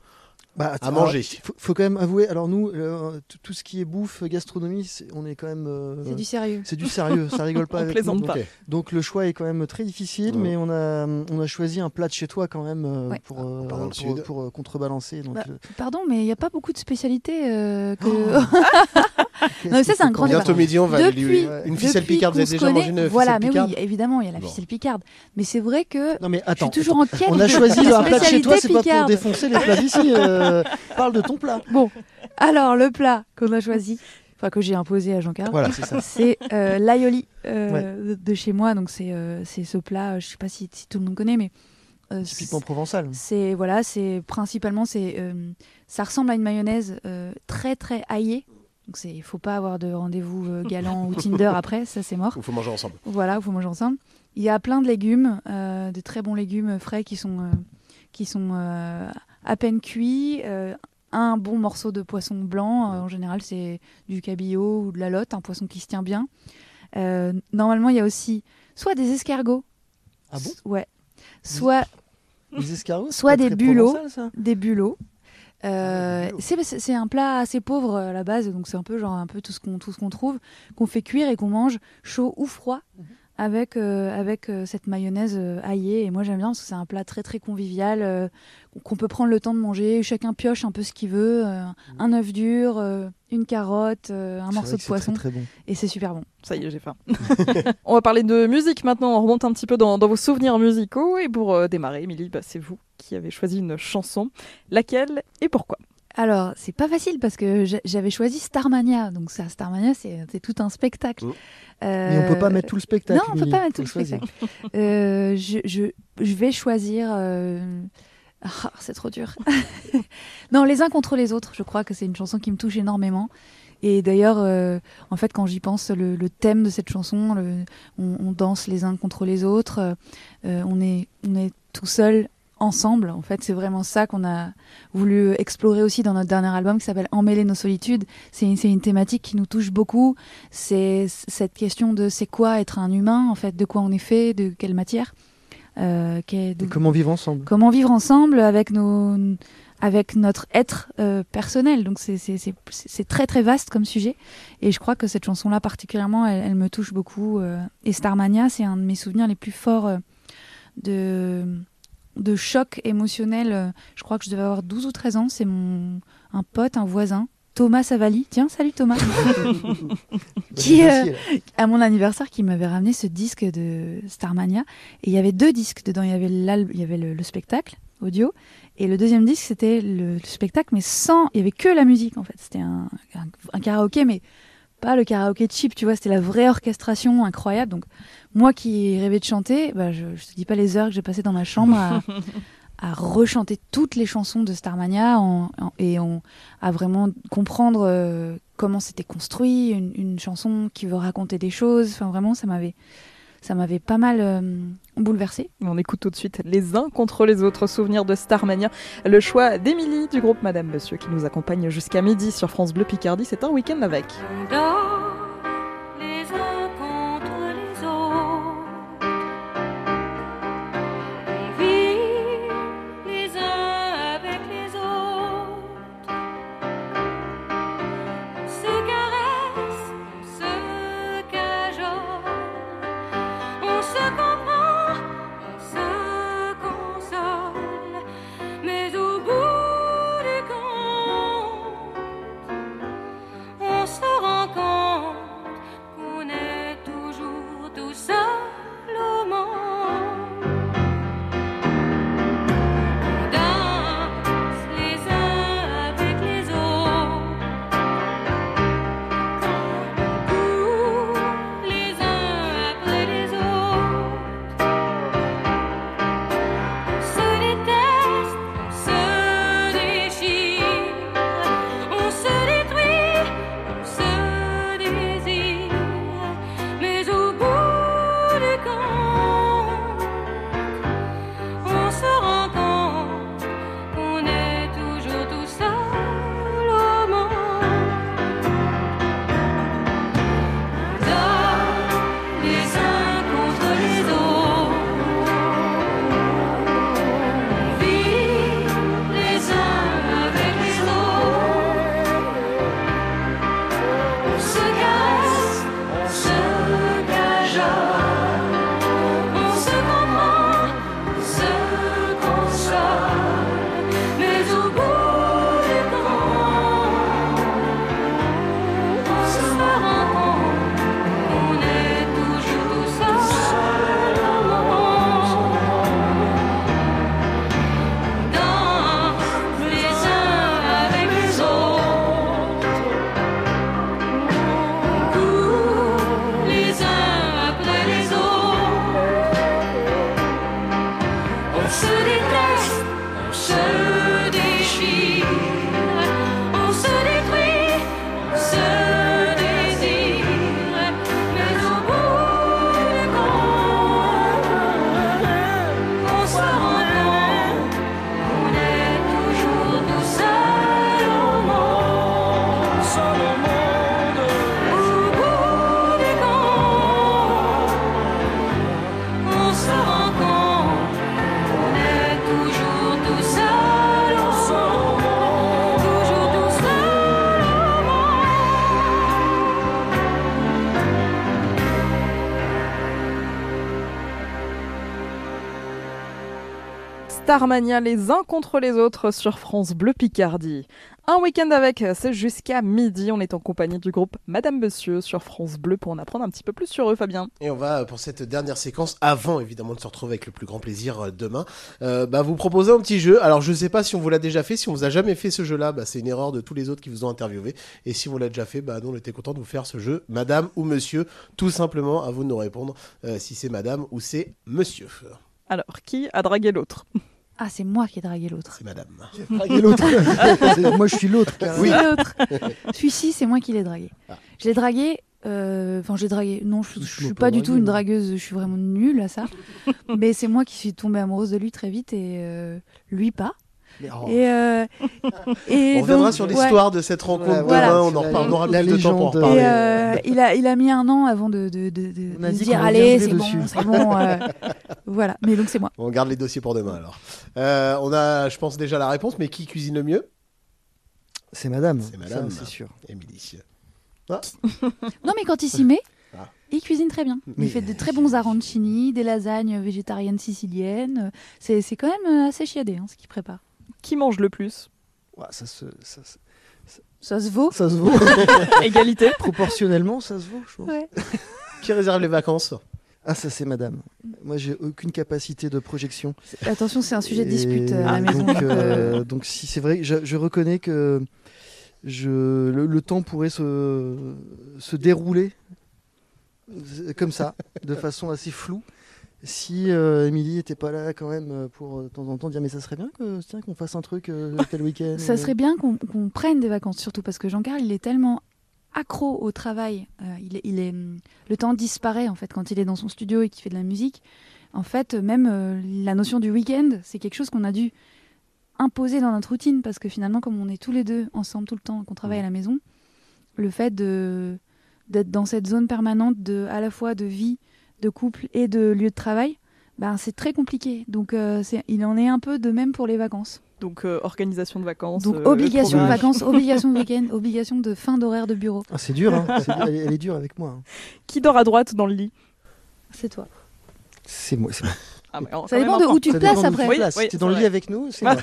Bah, À manger. faut, faut quand même avouer. Alors nous, euh, tout- ce qui est bouffe, gastronomie, c'est- on est quand même. euh, C'est du sérieux. C'est du sérieux. Ça rigole pas. On avec plaisante nous. pas. Donc, donc le choix est quand même très difficile, mais on a on a choisi un plat de chez toi quand même euh, Ouais. pour euh, dans le pour, euh, contrebalancer. Donc Bah, Pardon, mais il n'y a pas beaucoup de spécialités euh, que. non, mais ça, c'est un grand Bientôt midi, on va Depuis- lui- une ficelle picarde. Vous avez déjà connaît- mangé une Voilà, mais picarde oui, évidemment, il y a la ficelle picarde. Mais c'est vrai que Non mais je attends. suis toujours en quête. On a choisi un plat de chez toi, c'est pas pour défoncer les plats d'ici. Euh, parle de ton plat. Bon, alors le plat qu'on a choisi, enfin que j'ai imposé à Jean-Carl, Voilà, c'est euh, l'aioli euh, de, de chez moi. Donc c'est euh, ce plat, je sais pas si, si tout le monde connaît, mais Typiquement provençal. c'est voilà, c'est principalement c'est ça ressemble à une mayonnaise très très aillée. Donc c'est il faut pas avoir de rendez-vous galant ou Tinder après, ça c'est mort. Il faut manger ensemble. Voilà, il faut manger ensemble. Il y a plein de légumes, de très bons légumes frais qui sont, qui sont à peine cuits. euh, un bon morceau de poisson blanc, euh, en général c'est du cabillaud ou de la lotte, un poisson qui se tient bien. Euh, normalement, il y a aussi soit des escargots, Ah bon? Ouais, soit, escargots. des bulots, provençal, ça? des bulots. Euh, c'est un plat assez pauvre à la base, donc c'est un peu genre un peu tout ce qu'on tout ce qu'on trouve, qu'on fait cuire et qu'on mange chaud ou froid avec euh, avec euh, cette mayonnaise euh, aillée. Et moi j'aime bien parce que c'est un plat très très convivial euh, qu'on peut prendre le temps de manger. Chacun pioche un peu ce qu'il veut, euh, un œuf dur, euh, une carotte, euh, un morceau de poisson, Très, très bon. et c'est super bon. Ça y est, j'ai faim. on va parler de musique maintenant. On remonte un petit peu dans, dans vos souvenirs musicaux. Et pour euh, démarrer, Émilie, bah, c'est vous qui avez choisi une chanson. Laquelle et pourquoi? Alors, c'est pas facile parce que j'a- j'avais choisi Starmania. Donc, ça, Starmania, c'est c'est tout un spectacle. Mm. Mais on peut pas Euh, mettre tout le spectacle. Non, on peut pas mettre tout le spectacle. Euh, je, je, je vais choisir euh, Ah, c'est trop dur. non, les uns contre les autres, je crois que c'est une chanson qui me touche énormément. Et d'ailleurs, euh, en fait, quand j'y pense, le, le thème de cette chanson, le- on, on danse les uns contre les autres, euh, on, est, on est tout seul ensemble. En fait, c'est vraiment ça qu'on a voulu explorer aussi dans notre dernier album qui s'appelle Emmêler nos solitudes. C'est une, une thématique qui nous touche beaucoup. C'est cette question de c'est quoi être un humain, en fait, de quoi on est fait, de quelle matière. euh, de- comment vivre ensemble? Comment vivre ensemble avec nos avec notre être euh, personnel donc c'est très très vaste comme sujet et je crois que cette chanson là particulièrement elle, elle me touche beaucoup euh, et Starmania c'est un de mes souvenirs les plus forts euh, de de choc émotionnel euh, je crois que je devais avoir 12 ou 13 ans c'est mon un pote un voisin Thomas Savali, tiens, salut Thomas, qui, euh, à mon anniversaire, qui m'avait ramené ce disque de Starmania. Et il y avait deux disques dedans. Il y avait, il y avait le, le spectacle audio. Et le deuxième disque, c'était le, le spectacle, mais sans. Il y avait que la musique, en fait. C'était un, un, un karaoké, mais pas le karaoké cheap, tu vois. C'était la vraie orchestration incroyable. Donc, moi qui rêvais de chanter, bah, je, je te dis pas les heures que j'ai passées dans ma chambre à. à rechanter toutes les chansons de Starmania en- en- et on, à vraiment comprendre euh, comment c'était construit, une, une chanson qui veut raconter des choses. Enfin, vraiment, ça m'avait, ça m'avait pas mal euh, bouleversé. On écoute tout de suite les uns contre les autres souvenirs de Starmania. Le choix d'Émilie du groupe Madame Monsieur qui nous accompagne jusqu'à midi sur France Bleu Picardie. C'est un week-end avec. dort Starmania les uns contre les autres sur France Bleu Picardie. Un week-end avec, c'est jusqu'à midi. On est en compagnie du groupe Madame Monsieur sur France Bleu pour en apprendre un petit peu plus sur eux, Fabien. Et on va, euh, pour cette dernière séquence, avant évidemment de se retrouver avec le plus grand plaisir euh, demain, euh, bah, vous proposer un petit jeu. Alors je sais pas si on vous l'a déjà fait, si on vous a jamais fait ce jeu-là, bah, c'est une erreur de tous les autres qui vous ont interviewé. Et si on l'a déjà fait, bah, nous on était content de vous faire ce jeu, Madame ou Monsieur. Tout simplement, à vous de nous répondre euh, si c'est Madame ou c'est Monsieur. Alors, qui a dragué l'autre? Ah, c'est moi qui ai dragué l'autre. C'est madame. Draguer l'autre. C'est- Moi, je suis l'autre. Oui. l'autre. Celui-ci, c'est moi qui l'ai dragué. Je l'ai dragué. euh, Enfin, j'ai dragué. Non, je, je Touche-moi suis pas pas du tout une moi. dragueuse. Je suis vraiment nulle à ça. Mais c'est moi qui suis tombée amoureuse de lui très vite et euh, lui pas. Oh. Et, euh, et on reviendra donc, sur ouais. l'histoire de cette rencontre Voilà. demain. On en reparlera. Plus de temps pour en. Et euh, il, a, il a mis un an avant de, de, dire allez, c'est bon, c'est bon. euh, voilà, mais donc c'est moi. On garde les dossiers pour demain alors. Euh, on a, je pense déjà la réponse, mais qui cuisine le mieux? C'est madame. C'est madame. C'est sûr. Émilie. Non, mais quand il s'y met, Ah. il cuisine très bien. Mais- Il fait de très bons arancini, des lasagnes végétariennes siciliennes. C'est quand même assez chiadé hein, ce qu'il prépare. Qui mange le plus Ouais, ça, se, ça, se- Ça se vaut. ça se vaut. Égalité Proportionnellement, ça se vaut, je pense. Ouais. Qui réserve les vacances Ah, ça, c'est madame. Moi, j'ai aucune capacité de projection. Attention, c'est un sujet de dispute euh, à la maison. Donc, donc, euh, donc si c'est vrai, je, je reconnais que je, le, le temps pourrait se, se dérouler euh, comme ça, de façon assez floue. Si euh, Émilie était pas là quand même euh, pour euh, de temps en temps dire mais ça serait bien que tiens qu'on fasse un truc euh, tel week-end. Ça euh. serait bien qu'on prenne des vacances, surtout parce que Jean-Carl, il est tellement accro au travail. euh, il est, il est, hum, le temps disparaît en fait quand il est dans son studio et qu'il fait de la musique. En fait, même euh, la notion du week-end, c'est quelque chose qu'on a dû imposer dans notre routine parce que finalement, comme on est tous les deux ensemble tout le temps, qu'on travaille à la maison, le fait de d'être dans cette zone permanente de à la fois de vie, de couple et de lieu de travail, ben c'est très compliqué. Donc euh, il en est un peu de même pour les vacances. Donc euh, organisation de vacances. Donc euh, obligation de vacances, obligation de week-end, obligation de fin d'horaire de bureau. Ah, c'est dur, hein. Elle, est- elle est dure avec moi. hein. Qui dort à droite dans le lit? C'est toi. C'est moi. c'est moi. Ah, mais on- Ça dépend de où tu te places tu après. Oui, places. oui, T'es dans c'est le lit avec nous, c'est moi.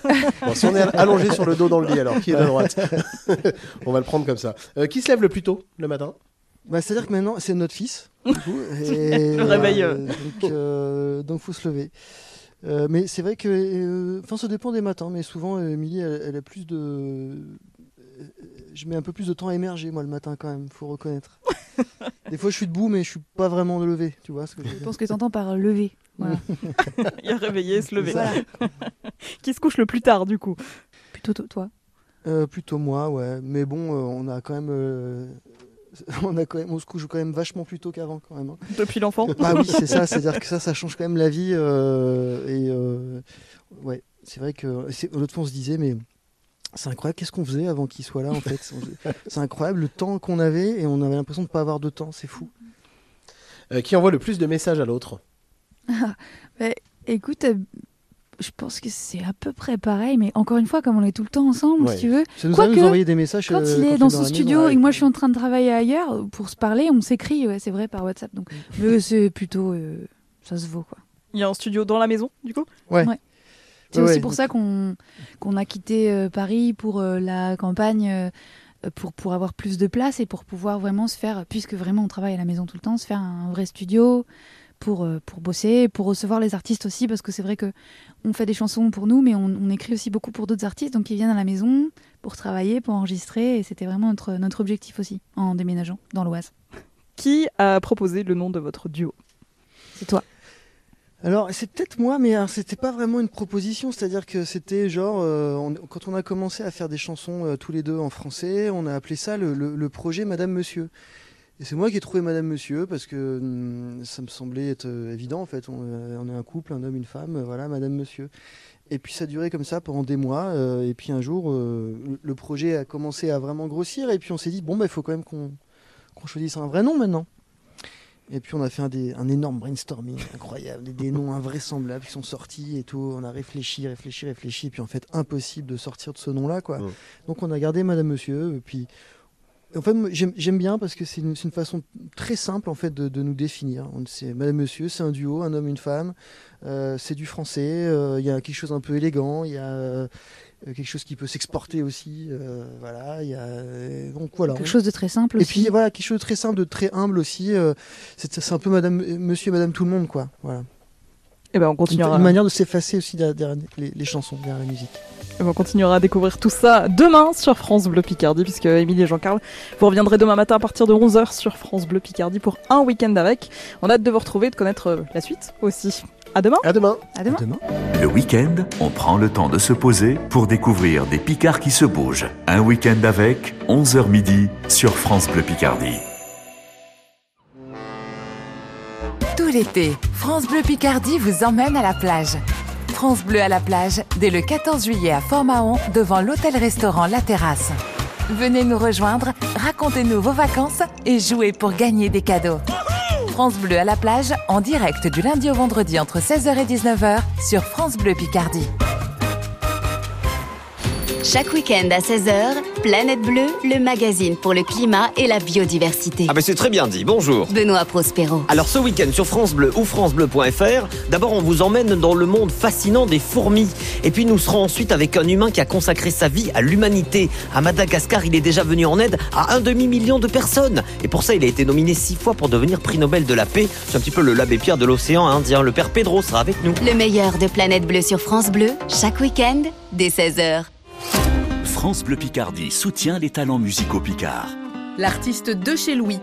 Bon, Si on est allongé sur le dos dans le lit, alors qui est de droite? On va le prendre comme ça. Euh, qui se lève le plus tôt le matin? Bah, C'est-à-dire que maintenant, c'est notre fils. Du coup, et, Le réveil, euh, donc, euh, donc, faut se lever. Euh, mais c'est vrai que. euh, Enfin, ça dépend des matins, mais souvent, Émilie, elle, elle a plus de. Je mets un peu plus de temps à émerger, moi, le matin, quand même, faut reconnaître. Des fois, je suis debout, mais je suis pas vraiment levé, tu vois ce que je pense que tu entends par lever. Voilà. Il a réveillé, se lever. Voilà. Qui se couche le plus tard du coup? Plutôt to- toi? Euh, Plutôt moi, ouais. Mais bon, euh, on a quand même. On, a quand même, on se couche quand même vachement plus tôt qu'avant, quand même. hein. Depuis l'enfant Bah oui, c'est ça, c'est-à-dire que ça, ça change quand même la vie. euh, et euh, ouais, c'est vrai que l'autre fois on se disait, mais c'est incroyable, qu'est-ce qu'on faisait avant qu'il soit là en fait? C'est incroyable le temps qu'on avait et on avait l'impression de pas avoir de temps, c'est fou. Euh, Qui envoie le plus de messages à l'autre? Bah, écoute, je pense que c'est à peu près pareil, mais encore une fois, comme on est tout le temps ensemble, Ouais. si tu veux. Ça nous arrive de Quoique, nous envoyer des messages Quand euh, il est quand dans son maison, studio ouais. et que moi je suis en train de travailler ailleurs, pour se parler, on s'écrit, ouais, c'est vrai, par WhatsApp. Donc, mais c'est plutôt. euh, ça se vaut, quoi. Il y a un studio dans la maison du coup? Ouais. Ouais. C'est Ouais, aussi ouais, pour donc- ça qu'on a quitté euh, Paris pour euh, la campagne, euh, pour, pour avoir plus de place et pour pouvoir vraiment se faire, puisque vraiment on travaille à la maison tout le temps, se faire un vrai studio pour, euh, pour bosser, pour recevoir les artistes aussi, parce que c'est vrai que on fait des chansons pour nous, mais on, on écrit aussi beaucoup pour d'autres artistes, donc ils viennent à la maison pour travailler, pour enregistrer, et c'était vraiment notre, notre objectif aussi en déménageant dans l'Oise. Qui a proposé le nom de votre duo? C'est toi. Alors, c'est peut-être moi, mais alors, c'était pas vraiment une proposition. C'est-à-dire que c'était genre, euh, on- quand on a commencé à faire des chansons euh, tous les deux en français, on a appelé ça le, le- le projet Madame Monsieur. Et c'est moi qui ai trouvé Madame Monsieur parce que hum, ça me semblait être euh, évident en fait. On, euh, on est un couple, un homme, une femme, euh, voilà, Madame Monsieur. Et puis ça a duré comme ça pendant des mois. et puis un jour, le- projet a commencé à vraiment grossir. Et puis on s'est dit, bon, bah, il faut quand même qu'on qu'on choisisse un vrai nom maintenant. Et puis on a fait un, des- un énorme brainstorming incroyable, des, des noms invraisemblables qui sont sortis et tout. On a réfléchi, réfléchi, réfléchi, et puis en fait impossible de sortir de ce nom-là, quoi. Donc on a gardé Madame Monsieur, et puis en fait j'aime bien parce que c'est une, façon très simple en fait de, de nous définir. On- C'est Madame Monsieur, c'est un duo, un homme, une femme. Euh, c'est du français. euh, Il y a quelque chose un peu élégant. Il y a euh, quelque chose qui peut s'exporter aussi. euh, voilà. Il y a euh, donc voilà. Quelque chose de très simple Et aussi. puis voilà, quelque chose de très simple, de très humble aussi. euh, c'est un peu Madame, Monsieur, et Madame tout le monde, quoi. Voilà. Et ben on continuera. une manière de s'effacer aussi derrière, les, les chansons, derrière la musique. Et on continuera à découvrir tout ça demain sur France Bleu Picardie, puisque Émilie et Jean-Carl, vous reviendrez demain matin à partir de 11h sur France Bleu Picardie pour un week-end avec. On a hâte de vous retrouver et de connaître euh, la suite aussi. À demain. À demain. À demain. Le week-end, on prend le temps de se poser pour découvrir des Picards qui se bougent. Un week-end avec 11h midi sur France Bleu Picardie. L'été, France Bleu Picardie vous emmène à la plage. France Bleu à la plage, dès le 14 juillet à Fort-Mahon, devant l'hôtel-restaurant La Terrasse. Venez nous rejoindre, racontez-nous vos vacances et jouez pour gagner des cadeaux. France Bleu à la plage, en direct du lundi au vendredi entre 16h et 19h sur France Bleu Picardie. Chaque week-end à 16h, Planète Bleue, le magazine pour le climat et la biodiversité. Ah ben c'est très bien dit, bonjour. Benoît Prospero. Alors ce week-end sur France Bleu ou francebleu.fr, d'abord on vous emmène dans le monde fascinant des fourmis. Et puis nous serons ensuite avec un humain qui a consacré sa vie à l'humanité. À Madagascar, il est déjà venu en aide à un demi-million de personnes. Et pour ça, il a été nominé six fois pour devenir prix Nobel de la paix. C'est un petit peu le l'abbé Pierre de l'océan Indien. Le père Pedro sera avec nous. Le meilleur de Planète Bleue sur France Bleu, chaque week-end, dès 16h. France Bleu Picardie soutient les talents musicaux picards. L'artiste de chez Louis.